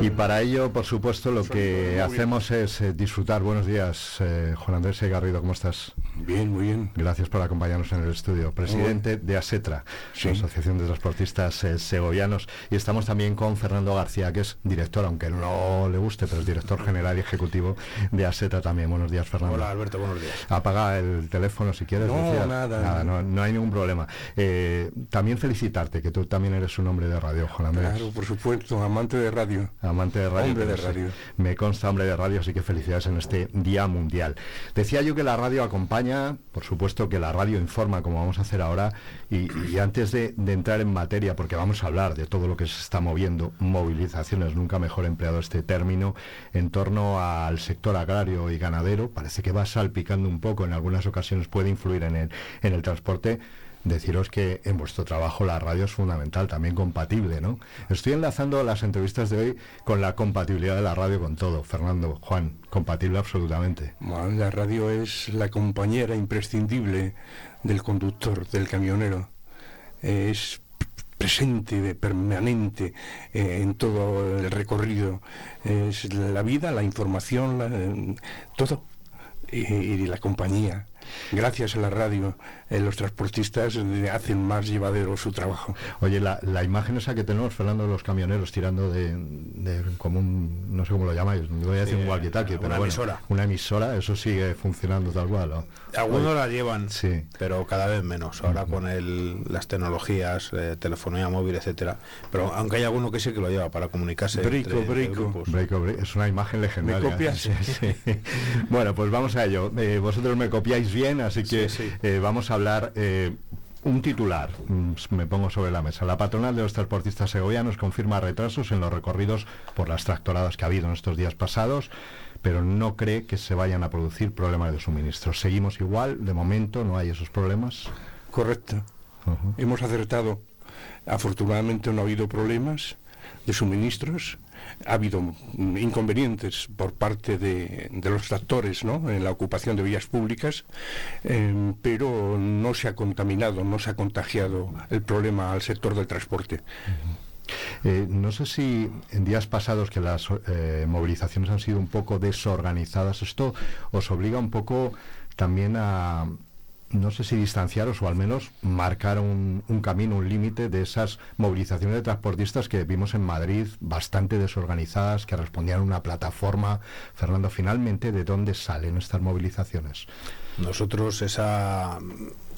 Y para ello, por supuesto, lo que hacemos es eh, disfrutar. Buenos días, eh, Juan Andrés Garrido, ¿cómo estás? Bien, muy bien. Gracias por acompañarnos en el estudio. Presidente de ASETRA, la Asociación de Transportistas eh, Segovianos. Y estamos también con Fernando García, que es director, aunque no le guste, pero es director general y ejecutivo de ASETRA también. Buenos días, Fernando. Hola, Alberto, buenos días. Apaga el teléfono si quieres. No, nada. no, no, hay ningún problema. también felicitarte, que tú también eres un hombre de radio, Juan Andrés. Claro, por supuesto, amante de radio. Amante de radio. Hombre de radio. Me consta hombre de radio, así que felicidades en este Día Mundial. Decía yo que la radio acompaña por supuesto que la radio informa como vamos a hacer ahora y, y antes de, de entrar en materia, porque vamos a hablar de todo lo que se está moviendo, movilizaciones, nunca mejor empleado este término, en torno al sector agrario y ganadero, parece que va salpicando un poco, en algunas ocasiones puede influir en el, en el transporte deciros que en vuestro trabajo la radio es fundamental, también compatible, ¿no? Estoy enlazando las entrevistas de hoy con la compatibilidad de la radio con todo. Fernando, Juan, compatible absolutamente. La radio es la compañera imprescindible del conductor, del camionero. Es presente, permanente eh, en todo el recorrido. Es la vida, la información, eh, todo. Y la compañía. Gracias a la radio, eh, los transportistas hacen más llevadero su trabajo. Oye, la, la imagen esa que tenemos, Fernando, de los camioneros tirando de, de como un, no sé cómo lo llamáis, voy a decir un walkie-talkie, una pero bueno, emisora. una emisora, eso sigue funcionando tal cual. ¿no? Algunos Oye, la llevan, Sí. pero cada vez menos. Ahora con el, las tecnologías, eh, telefonía móvil, etcétera. Pero aunque hay alguno que sí que lo lleva para comunicarse. Brico, entre- entre brico. es una imagen legendaria. copias? Sí, sí. bueno, pues vamos a ello. Eh, vosotros me copiáis bien, así que eh, vamos a hablar. eh, un titular, mm, me pongo sobre la mesa. La patronal de los transportistas segovianos confirma retrasos en los recorridos por las tractoradas que ha habido en estos días pasados, pero no cree que se vayan a producir problemas de suministro. Seguimos igual, de momento no hay esos problemas. Correcto. Hemos acertado. Afortunadamente no ha habido problemas de suministros. Ha habido inconvenientes por parte de, los tractores ¿no? en la ocupación de vías públicas, eh, pero no se ha contaminado, no se ha contagiado el problema al sector del transporte. Eh, no sé si en días pasados que las eh, movilizaciones han sido un poco desorganizadas, esto os obliga un poco también a, no sé si distanciaros o al menos marcar un, un camino, un límite de esas movilizaciones de transportistas que vimos en Madrid bastante desorganizadas, que respondían a una plataforma. Fernando, finalmente, ¿de dónde salen estas movilizaciones? Nosotros, esa,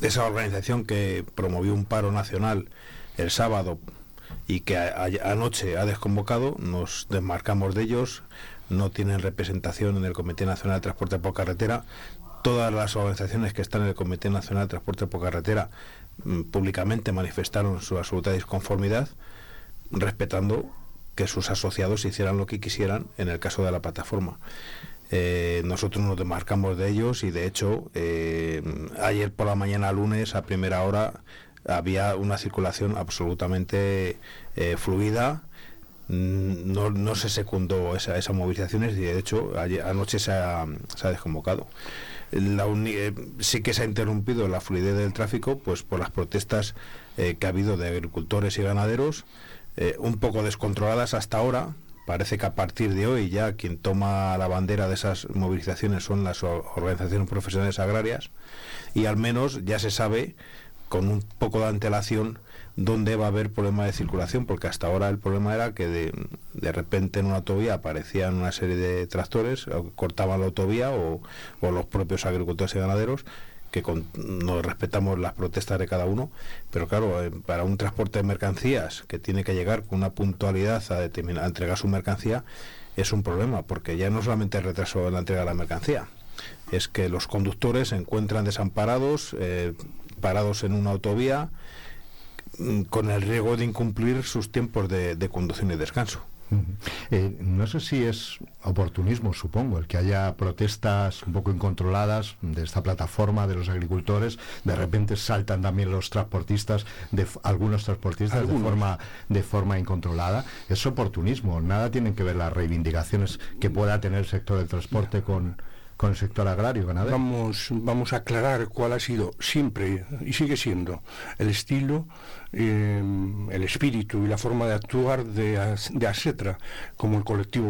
esa organización que promovió un paro nacional el sábado y que anoche ha desconvocado, nos desmarcamos de ellos, no tienen representación en el Comité Nacional de Transporte por Carretera. Todas las organizaciones que están en el Comité Nacional de Transporte por Carretera mm, públicamente manifestaron su absoluta disconformidad, respetando que sus asociados hicieran lo que quisieran en el caso de la plataforma. Eh, nosotros nos demarcamos de ellos y de hecho eh, ayer por la mañana lunes a primera hora había una circulación absolutamente eh, fluida Mm, no, se secundó esa, esas movilizaciones y de hecho anoche se ha desconvocado. La eh, sí que se ha interrumpido la fluidez del tráfico pues por las protestas eh, que ha habido de agricultores y ganaderos, eh, un poco descontroladas hasta ahora. Parece que a partir de hoy ya quien toma la bandera de esas movilizaciones son las organizaciones profesionales agrarias y al menos ya se sabe con un poco de antelación dónde va a haber problema de circulación, porque hasta ahora el problema era que de, de repente en una autovía aparecían una serie de tractores, cortaban la autovía o, o los propios agricultores y ganaderos, que no respetamos las protestas de cada uno, pero claro, eh, para un transporte de mercancías que tiene que llegar con una puntualidad a, determinar, a entregar su mercancía, es un problema, porque ya no solamente el retraso en la entrega de la mercancía, es que los conductores se encuentran desamparados, eh, parados en una autovía, con el riesgo de incumplir sus tiempos de, de conducción y descanso. Eh, no sé si es oportunismo, supongo, el que haya protestas un poco incontroladas de esta plataforma de los agricultores, de repente saltan también los transportistas, de algunos transportistas de forma de forma incontrolada. Es oportunismo, nada tienen que ver las reivindicaciones que pueda tener el sector del transporte con, con el sector agrario ganadero. Vamos, vamos a aclarar cuál ha sido siempre y sigue siendo el estilo, eh, el espíritu y la forma de actuar de, de ASETRA como el colectivo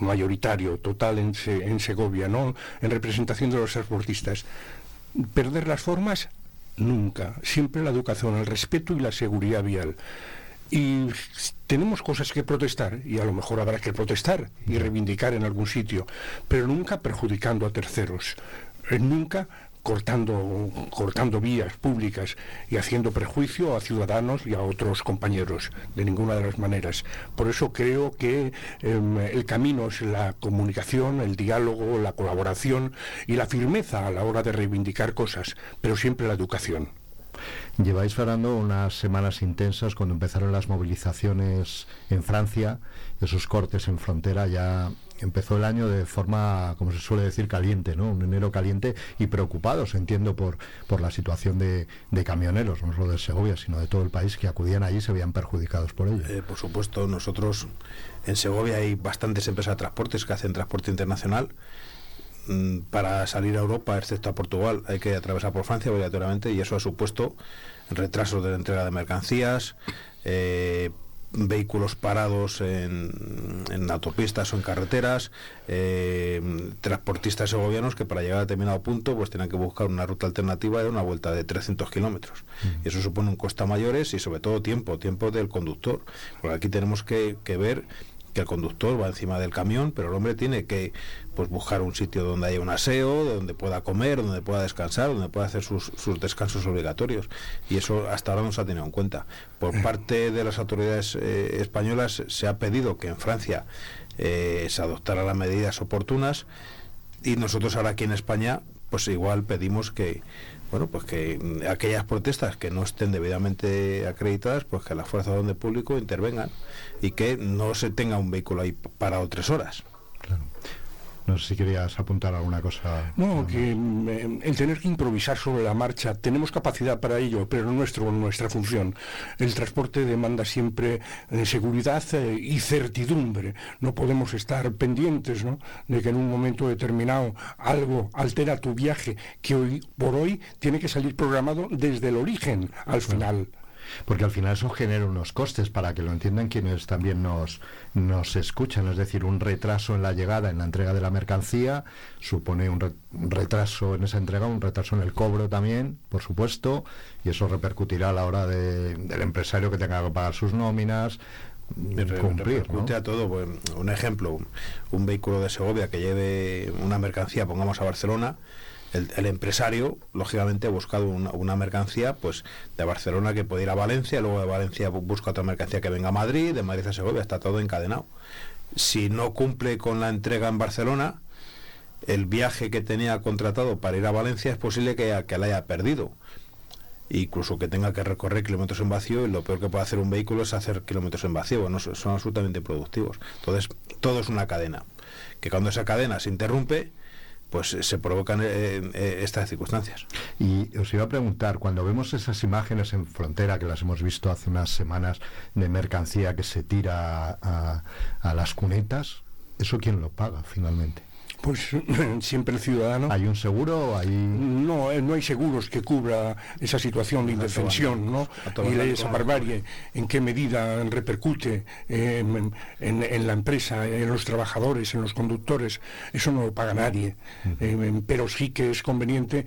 mayoritario, total en, en Segovia, ¿no? en representación de los transportistas. Perder las formas, nunca. Siempre la educación, el respeto y la seguridad vial. Y tenemos cosas que protestar, y a lo mejor habrá que protestar y reivindicar en algún sitio, pero nunca perjudicando a terceros, eh, nunca cortando, cortando vías públicas y haciendo prejuicio a ciudadanos y a otros compañeros, de ninguna de las maneras. Por eso creo que em, el camino es la comunicación, el diálogo, la colaboración y la firmeza a la hora de reivindicar cosas, pero siempre la educación. Lleváis, Fernando, unas semanas intensas cuando empezaron las movilizaciones en Francia, esos cortes en frontera ya empezó el año de forma, como se suele decir, caliente, ¿no? Un enero caliente y preocupados, entiendo, por, por la situación de, camioneros, no solo de Segovia, sino de todo el país que acudían allí y se veían perjudicados por ello. Eh, por supuesto, nosotros en Segovia hay bastantes empresas de transportes que hacen transporte internacional. Mm, para salir a Europa, excepto a Portugal, hay que atravesar por Francia obligatoriamente y eso ha supuesto retrasos de la entrega de mercancías, eh, vehículos parados en, en, autopistas o en carreteras, eh, transportistas segovianos que para llegar a determinado punto pues tienen que buscar una ruta alternativa de una vuelta de 300 kilómetros. Y eso supone un coste mayores y sobre todo tiempo, tiempo del conductor. Porque aquí tenemos que, que ver que el conductor va encima del camión, pero el hombre tiene que pues buscar un sitio donde haya un aseo, donde pueda comer, donde pueda descansar, donde pueda hacer sus, descansos obligatorios. Y eso hasta ahora no se ha tenido en cuenta. Por mm. parte de las autoridades eh, españolas se ha pedido que en Francia eh, se adoptaran las medidas oportunas y nosotros ahora aquí en España pues igual pedimos que bueno, pues que aquellas protestas que no estén debidamente acreditadas, pues que las fuerzas de orden público intervengan y que no se tenga un vehículo ahí parado tres horas. No sé si querías apuntar alguna cosa. No, que mm, el tener que improvisar sobre la marcha, tenemos capacidad para ello, pero nuestro, nuestra función. El transporte demanda siempre eh, seguridad eh, y certidumbre. No podemos estar pendientes de que en un momento determinado algo altera tu viaje, que hoy por hoy tiene que salir programado desde el origen al final porque al final eso genera unos costes para que lo entiendan quienes también nos, nos escuchan, es decir, un retraso en la llegada, en la entrega de la mercancía, supone un, retraso en esa entrega, un retraso en el cobro también, por supuesto, y eso repercutirá a la hora del empresario que tenga que pagar sus nóminas, cumplir, repercute a todo. Pues, un ejemplo, un vehículo de Segovia que lleve una mercancía, pongamos a Barcelona, el, empresario, lógicamente, ha buscado una, mercancía pues de Barcelona que puede ir a Valencia, luego de Valencia busca otra mercancía que venga a Madrid, de Madrid a Segovia, está todo encadenado. Si no cumple con la entrega en Barcelona, el viaje que tenía contratado para ir a Valencia es posible que, que la haya perdido. Incluso que tenga que recorrer kilómetros en vacío y lo peor que puede hacer un vehículo es hacer kilómetros en vacío, no, son absolutamente productivos. Entonces, todo es una cadena. Que cuando esa cadena se interrumpe, pues se provocan eh, eh, estas circunstancias. Y os iba a preguntar, cuando vemos esas imágenes en frontera, que las hemos visto hace unas semanas, de mercancía que se tira a, a las cunetas, ¿eso quién lo paga finalmente? Pues siempre el ciudadano. ¿Hay un seguro? Hay... No, eh, no hay seguros que cubra esa situación de indefensión, ¿no? Y esa barbarie, en qué medida repercute en, la empresa, en los trabajadores, en los conductores, eso no lo paga nadie. Em, pero sí que es conveniente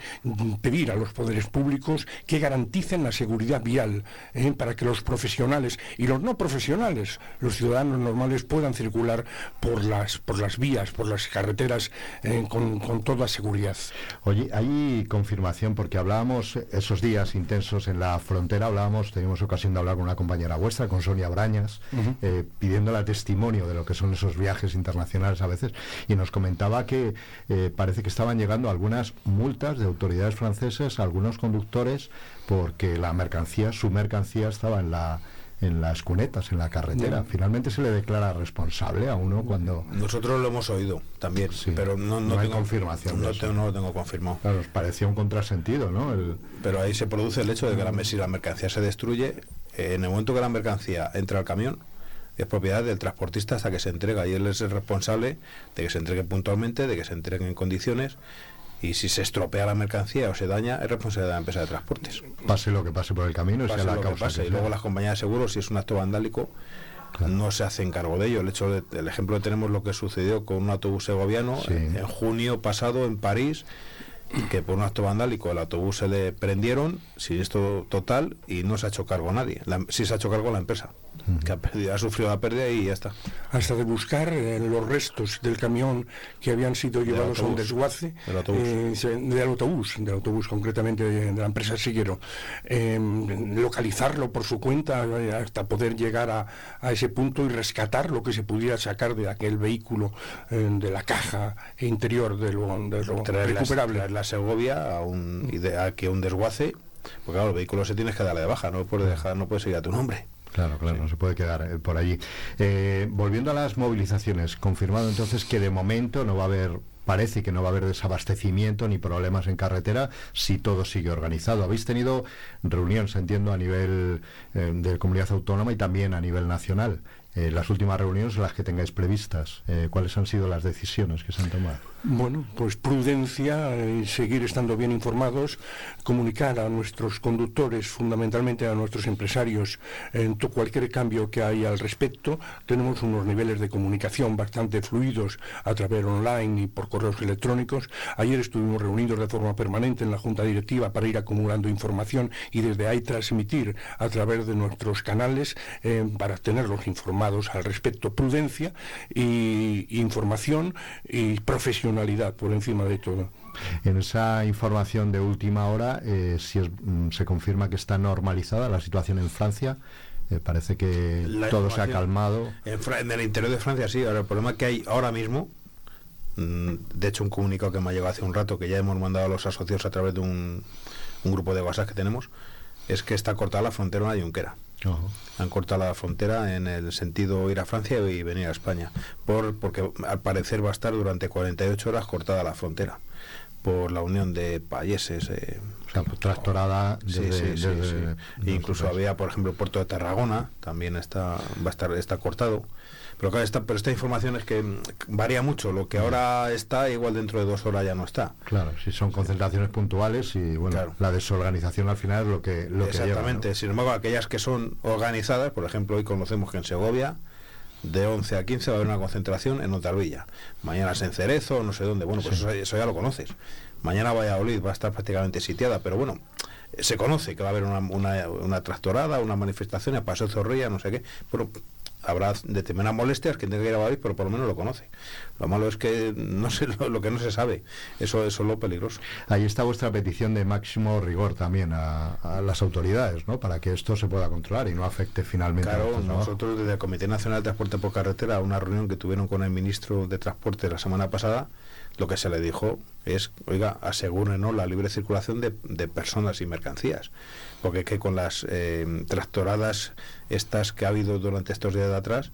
pedir a los poderes públicos que garanticen la seguridad vial ¿eh? para que los profesionales y los no profesionales, los ciudadanos normales, puedan circular por las, por las vías, por las carreteras eh, con, toda seguridad. Oye, hay confirmación, porque hablábamos esos días intensos en la frontera, hablábamos, teníamos ocasión de hablar con una compañera vuestra, con Sonia Brañas, eh, pidiéndola testimonio de lo que son esos viajes internacionales a veces, y nos comentaba que eh, parece que estaban llegando algunas multas de autoridades francesas a algunos conductores porque la mercancía, su mercancía estaba en la en las cunetas, en la carretera. Finalmente se le declara responsable a uno cuando... Nosotros lo hemos oído también, pero no, no, tengo confirmación. No, no, lo tengo confirmado. Claro, nos parecía un contrasentido, ¿no? Pero ahí se produce el hecho de que la, si la mercancía se destruye, eh, en el momento que la mercancía entra al camión, es propiedad del transportista hasta que se entrega y él es el responsable de que se entregue puntualmente, de que se entregue en condiciones y si se estropea la mercancía o se daña, es responsabilidad de la empresa de transportes. Pase lo que pase por el camino, pase sea la causa. y luego las compañías de seguros, si es un acto vandálico, no se hacen cargo de ello. El hecho de, el ejemplo tenemos lo que sucedió con un autobús segoviano en, junio pasado en París, que por un acto vandálico el autobús se le prendieron, sin esto total, y no se ha hecho cargo nadie. sí se ha hecho cargo la empresa. Que ha, perdido, ha sufrido la pérdida y ya está. Hasta de buscar eh, los restos del camión que habían sido llevados a un desguace del autobús, eh, se- del autobús, del autobús concretamente de, de la empresa Siguero, Eh, localizarlo por su cuenta eh, hasta poder llegar a, a ese punto y rescatar lo que se pudiera sacar de aquel vehículo, eh, de la caja interior de lo, de lo traer la, recuperable. traer la Segovia a un, a que un desguace, porque claro, el vehículo se tienes que darle de baja, no puedes dejar, no puedes seguir a tu nombre. Claro, claro, no se puede quedar eh, por allí. Eh, volviendo a las movilizaciones, confirmado entonces que de momento no va a haber, parece que no va a haber desabastecimiento ni problemas en carretera si todo sigue organizado. Habéis tenido reuniones, entiendo, a nivel eh, de comunidad autónoma y también a nivel nacional. Eh, las últimas reuniones, las que tengáis previstas, eh, ¿cuáles han sido las decisiones que se han tomado? Bueno, pues prudencia, eh, seguir estando bien informados, comunicar a nuestros conductores, fundamentalmente a nuestros empresarios, en cualquier cambio que haya al respecto. Tenemos unos niveles de comunicación bastante fluidos a través online y por correos electrónicos. Ayer estuvimos reunidos de forma permanente en la Junta Directiva para ir acumulando información y desde ahí transmitir a través de nuestros canales eh, para tenerlos informados al respecto. Prudencia y información y profesionalidad por encima de todo. En esa información de última hora, eh, si es- mm, se confirma que está normalizada la situación en Francia, eh, parece que La todo se ha calmado. En, el interior de Francia sí, ahora el problema que hay ahora mismo, mm, de hecho un comunicado que me ha llegado hace un rato, que ya hemos mandado a los asociados a través de un, un grupo de WhatsApp que tenemos, es que está cortada la frontera en Han cortado la frontera en el sentido ir a Francia y venir a España, por, porque al parecer va a estar durante 48 horas cortada la frontera por la unión de países. eh, O sea, pues, trastorada Sí, desde- sí, sí, desde sí. Incluso había, por ejemplo, el puerto de Tarragona, también está, va a estar, está cortado. Pero claro, esta, pero esta información es que mm, varía mucho. Lo que ahora está, igual dentro de dos horas ya no está. Claro, si son concentraciones puntuales y bueno, la desorganización al final es lo que lo que lleva, ¿no? Exactamente. Sin embargo, aquellas que son organizadas, por ejemplo, hoy conocemos que en Segovia, de 11 a 15 va a haber una concentración en Otarvilla. Mañana es en Cerezo, no sé dónde. Bueno, pues eso, eso ya lo conoces. Mañana Valladolid va a estar prácticamente sitiada, pero bueno, se conoce que va a haber una, una, una tractorada, una manifestación, a Paseo Zorrilla, no sé qué. Pero habrá determinadas molestias que tenga que ir a Valladolid, pero por lo menos lo conoce. Lo malo es que no sé lo, lo que no se sabe. Eso, eso es lo peligroso. Ahí está vuestra petición de máximo rigor también a, a las autoridades, ¿no? Para que esto se pueda controlar y no afecte finalmente a Claro, trabajo. nosotros desde el Comité Nacional de Transporte por Carretera, una reunión que tuvieron con el ministro de Transporte la semana pasada, lo que se le dijo es, oiga, asegúrenos la libre circulación de, personas y mercancías, porque es que con las eh, tractoradas estas que ha habido durante estos días de atrás,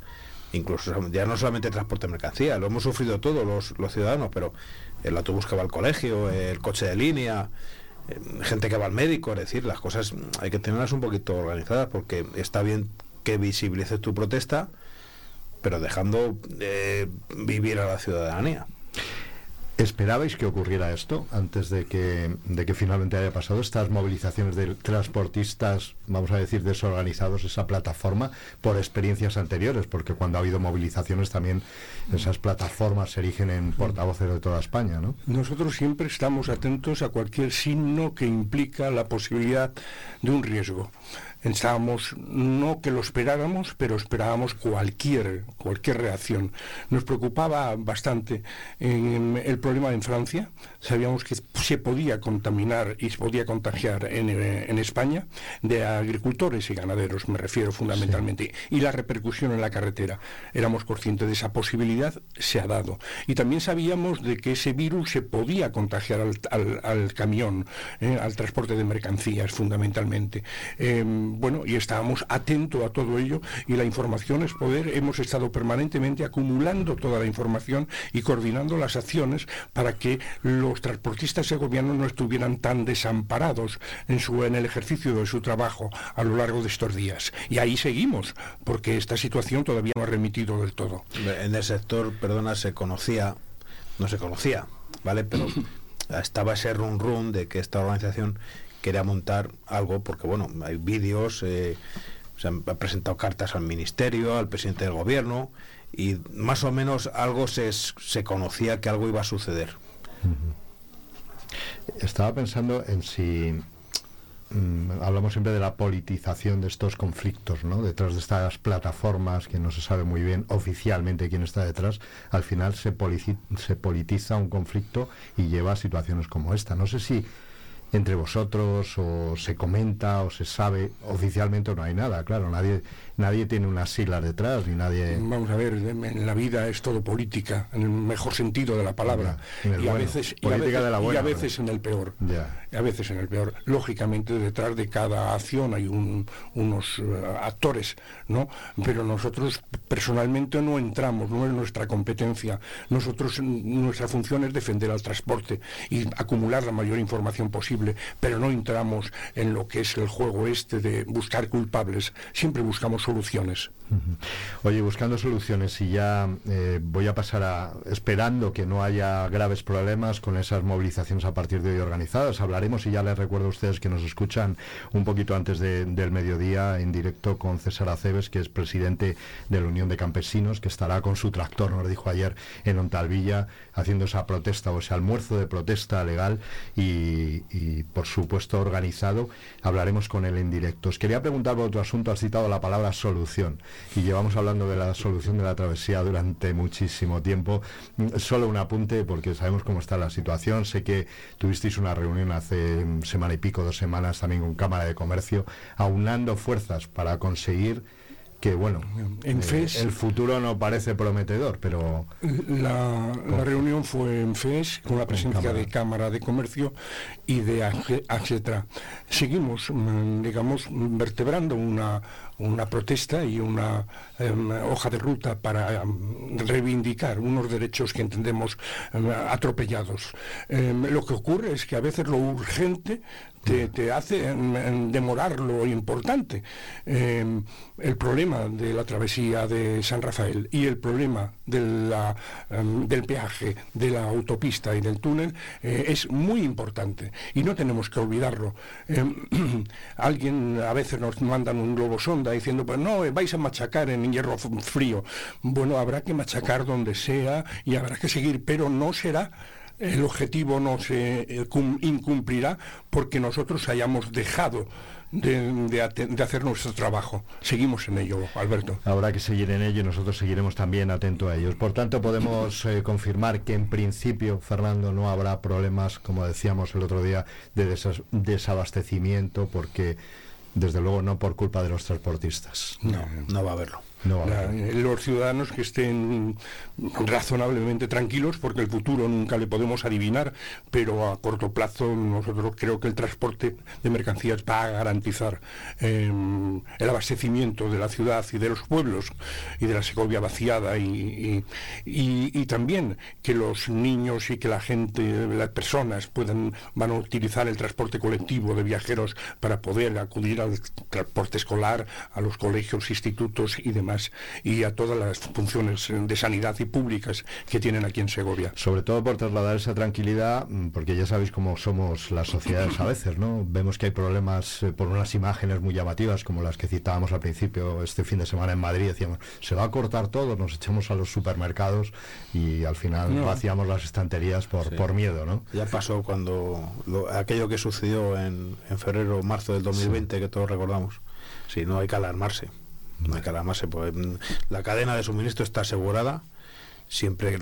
incluso ya no solamente transporte de mercancía, lo hemos sufrido todos los, los ciudadanos, pero el autobús que va al colegio, el coche de línea, eh, gente que va al médico, es decir, las cosas hay que tenerlas un poquito organizadas porque está bien que visibilices tu protesta, pero dejando eh, vivir a la ciudadanía. ¿Esperabais que ocurriera esto antes de que, de que finalmente haya pasado estas movilizaciones de transportistas, vamos a decir, desorganizados, esa plataforma, por experiencias anteriores? Porque cuando ha habido movilizaciones también esas plataformas se erigen en portavoces de toda España, ¿no? Nosotros siempre estamos atentos a cualquier signo que implica la posibilidad de un riesgo. Estábamos, no que lo esperáramos, pero esperábamos cualquier, cualquier reacción. Nos preocupaba bastante en el problema en Francia. Sabíamos que se podía contaminar y se podía contagiar en, eh, en España de agricultores y ganaderos, me refiero fundamentalmente, y la repercusión en la carretera. Éramos conscientes de esa posibilidad, se ha dado. Y también sabíamos de que ese virus se podía contagiar al, al- al camión, eh, al transporte de mercancías fundamentalmente. Eh, bueno, y estábamos atentos a todo ello y la información es poder. Hemos estado permanentemente acumulando toda la información y coordinando las acciones para que los transportistas segovianos no estuvieran tan desamparados en, su, en el ejercicio de su trabajo a lo largo de estos días. Y ahí seguimos, porque esta situación todavía no ha remitido del todo. En el sector, perdona, se conocía, no se conocía, ¿vale? Pero estaba ese run run de que esta organización quería montar algo, porque bueno, hay vídeos, eh, se han presentado cartas al ministerio, al presidente del gobierno, y más o menos algo se, se conocía que algo iba a suceder. Estaba pensando en si mm, hablamos siempre de la politización de estos conflictos, ¿no? Detrás de estas plataformas que no se sabe muy bien oficialmente quién está detrás, al final se, se politiza un conflicto y lleva a situaciones como esta. No sé si entre vosotros o se comenta o se sabe oficialmente no hay nada claro nadie nadie tiene unas siglas detrás ni nadie vamos a ver en la vida es todo política en el mejor sentido de la palabra. Y, a veces, y, a veces, en el peor. A veces en el peor. Lógicamente detrás de cada acción hay unos eh, actores no pero nosotros personalmente no entramos no es nuestra competencia. Nosotros nuestra función es defender al transporte y acumular la mayor información posible pero no entramos en lo que es el juego este de buscar culpables, siempre buscamos soluciones. Oye, buscando soluciones y ya eh, voy a pasar a, esperando que no haya graves problemas con esas movilizaciones a partir de hoy organizadas, hablaremos y ya les recuerdo a ustedes que nos escuchan un poquito antes del mediodía en directo con César Aceves, que es presidente de la Unión de Campesinos, que estará con su tractor, nos dijo ayer, en Ontalvilla, haciendo esa protesta o ese almuerzo de protesta legal y por supuesto organizado. Hablaremos con él en directo. Os quería preguntar por otro asunto, has citado la palabra solución y llevamos hablando de la solución de la travesía durante muchísimo tiempo. Solo un apunte porque sabemos cómo está la situación. Sé que tuvisteis una reunión hace semana y pico, dos semanas también con Cámara de Comercio, aunando fuerzas para conseguir que bueno, en eh, el futuro no parece prometedor, pero... La, reunión fue en FES con la presencia de Cámara de Comercio y de AXETRA. Seguimos, mm, digamos, vertebrando una, una protesta y una em, hoja de ruta para em, reivindicar unos derechos que entendemos em, atropellados. lo que ocurre es que a veces lo urgente te, hace demorar lo importante. el problema de la travesía de San Rafael y el problema del peaje, de la autopista y del túnel eh, es muy importante y no tenemos que olvidarlo. alguien a veces nos mandan un globo sonda diciendo, pues no, eh, vais a machacar en hierro frío. Bueno, habrá que machacar donde sea y habrá que seguir, pero no será el objetivo no se eh, incumplirá porque nosotros hayamos dejado de, hacer nuestro trabajo. Seguimos en ello, Alberto. Habrá que seguir en ello y nosotros seguiremos también atentos a ellos. Por tanto, podemos eh, confirmar que en principio, Fernando, no habrá problemas, como decíamos el otro día, de desabastecimiento porque desde luego no por culpa de los transportistas. No, no va a haberlo. Los ciudadanos que estén razonablemente tranquilos porque el futuro nunca le podemos adivinar, pero a corto plazo nosotros creo que el transporte de mercancías va a garantizar em, el abastecimiento de la ciudad y de los pueblos y de la Segovia vaciada y, y, también que los niños y que la gente, las personas puedan, van a utilizar el transporte colectivo de viajeros para poder acudir al transporte escolar, a los colegios, institutos y demás, y a todas las funciones de sanidad y públicas que tienen aquí en Segovia. Sobre todo por trasladar esa tranquilidad, mm, porque ya sabéis cómo somos las sociedades a veces, ¿no? Vemos que hay problemas eh, por unas imágenes muy llamativas, como las que citábamos al principio este fin de semana en Madrid, decíamos, se va a cortar todo, nos echamos a los supermercados y al final vaciamos las estanterías por, por miedo, ¿no? Ya pasó cuando aquello que sucedió en, en febrero, marzo del 2020, que todos recordamos. Sí, no hay que alarmarse. No hay que alarmarse. La cadena de suministro está asegurada siempre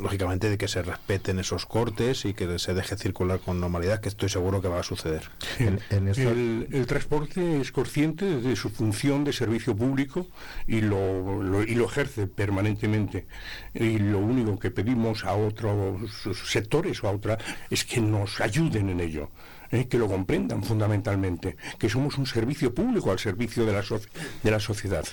lógicamente de que se respeten esos cortes y que se deje circular con normalidad, que estoy seguro que va a suceder. el, transporte es consciente de su función de servicio público y lo, y lo ejerce permanentemente. Y lo único que pedimos a otros sectores o a otra es que nos ayuden en ello. ¿Eh? que lo comprendan fundamentalmente, que somos un servicio público al servicio de la, de la sociedad.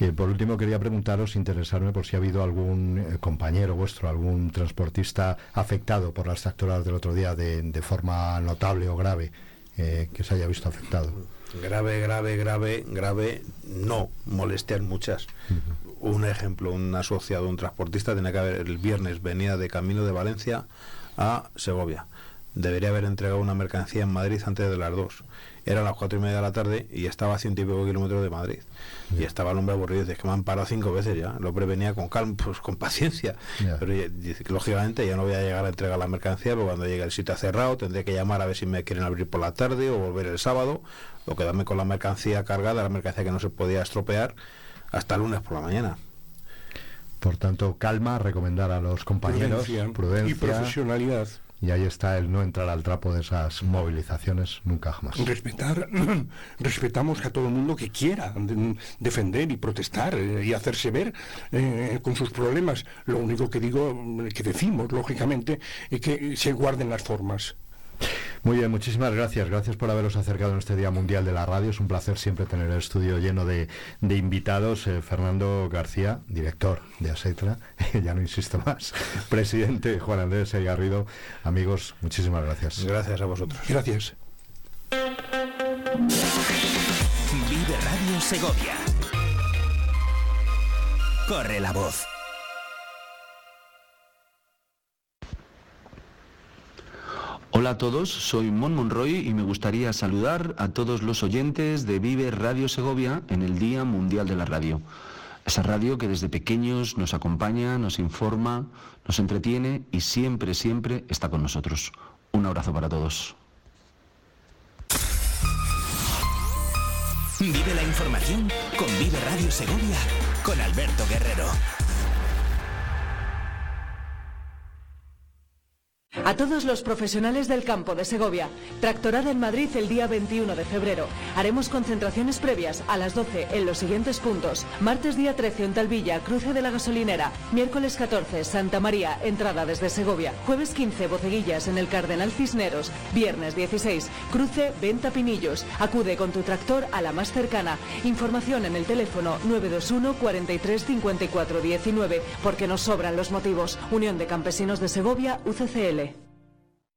Y por último quería preguntaros, interesarme por si ha habido algún eh, compañero vuestro, algún transportista afectado por las tractoras del otro día de, forma notable o grave, eh, que se haya visto afectado. Grave, grave, grave, grave, no, molestias muchas. Un ejemplo, un asociado, un transportista, tenía que haber el viernes venía de camino de Valencia a Segovia debería haber entregado una mercancía en Madrid antes de las 2. Eran las cuatro y media de la tarde y estaba a ciento y pico kilómetros de Madrid. Y estaba el hombre aburrido. Dice que me han parado cinco veces ya. El hombre venía con calma, pues con paciencia. Pero dice lógicamente ya no voy a llegar a entregar la mercancía, porque cuando llegue el sitio cerrado tendré que llamar a ver si me quieren abrir por la tarde o volver el sábado o quedarme con la mercancía cargada, la mercancía que no se podía estropear, hasta el lunes por la mañana. Por tanto, calma, recomendar a los compañeros, prudencia, y profesionalidad. Y ahí está el no entrar al trapo de esas movilizaciones nunca jamás. Respetar, respetamos a todo el mundo que quiera defender y protestar eh, y hacerse ver eh, con sus problemas. Lo único que digo, que decimos, lógicamente, es que se guarden las formas. Muy bien, muchísimas gracias. Gracias por haberos acercado en este Día Mundial de la Radio. Es un placer siempre tener el estudio lleno de, invitados. Eh, Fernando García, director de ASETRA, ya no insisto más, presidente Juan Andrés Garrido. Amigos, muchísimas gracias. Gracias a vosotros. Gracias. Vive Radio Segovia. Corre la voz. Hola a todos, soy Mon Monroy y me gustaría saludar a todos los oyentes de Vive Radio Segovia en el Día Mundial de la Radio. Esa radio que desde pequeños nos acompaña, nos informa, nos entretiene y siempre, siempre está con nosotros. Un abrazo para todos. Vive la información con Vive Radio Segovia con Alberto Guerrero. A todos los profesionales del campo de Segovia, tractorada en Madrid el día 21 de febrero. Haremos concentraciones previas a las 12 en los siguientes puntos. Martes día 13 en Talvilla, cruce de la gasolinera. Miércoles 14 Santa María, entrada desde Segovia. Jueves 15 Boceguillas en el Cardenal Cisneros. Viernes 16 cruce Venta Pinillos. Acude con tu tractor a la más cercana. Información en el teléfono 921 43 54 19 porque nos sobran los motivos. Unión de Campesinos de Segovia, UCCL.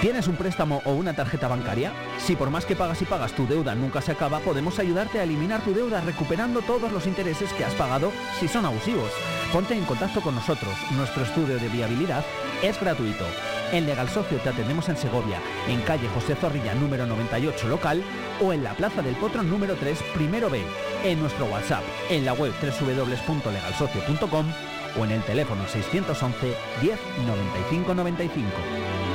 ¿Tienes un préstamo o una tarjeta bancaria? Si por más que pagas y pagas tu deuda nunca se acaba, podemos ayudarte a eliminar tu deuda recuperando todos los intereses que has pagado si son abusivos. Ponte en contacto con nosotros. Nuestro estudio de viabilidad es gratuito. En Legal Socio te atendemos en Segovia, en calle José Zorrilla número 98 local o en la Plaza del Potro número 3 primero B, en nuestro WhatsApp, en la web www.legalsocio.com o en el teléfono 611 10 95 95.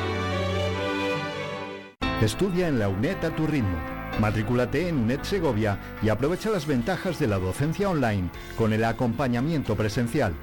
Estudia en la UNED a tu ritmo. Matrículate en UNED Segovia y aprovecha las ventajas de la docencia online con el acompañamiento presencial.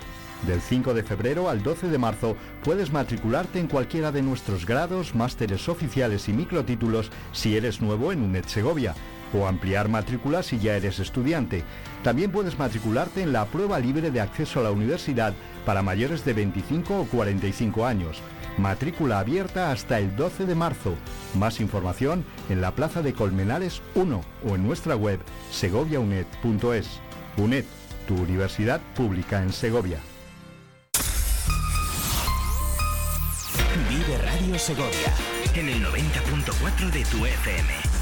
Del 5 de febrero al 12 de marzo puedes matricularte en cualquiera de nuestros grados, másteres oficiales y microtítulos si eres nuevo en UNED Segovia o ampliar matrícula si ya eres estudiante. También puedes matricularte en la prueba libre de acceso a la universidad para mayores de 25 o 45 años. Matrícula abierta hasta el 12 de marzo. Más información en la Plaza de Colmenares 1 o en nuestra web segoviaunet.es. UNED, tu universidad pública en Segovia. Vive Radio Segovia en el 90.4 de tu FM.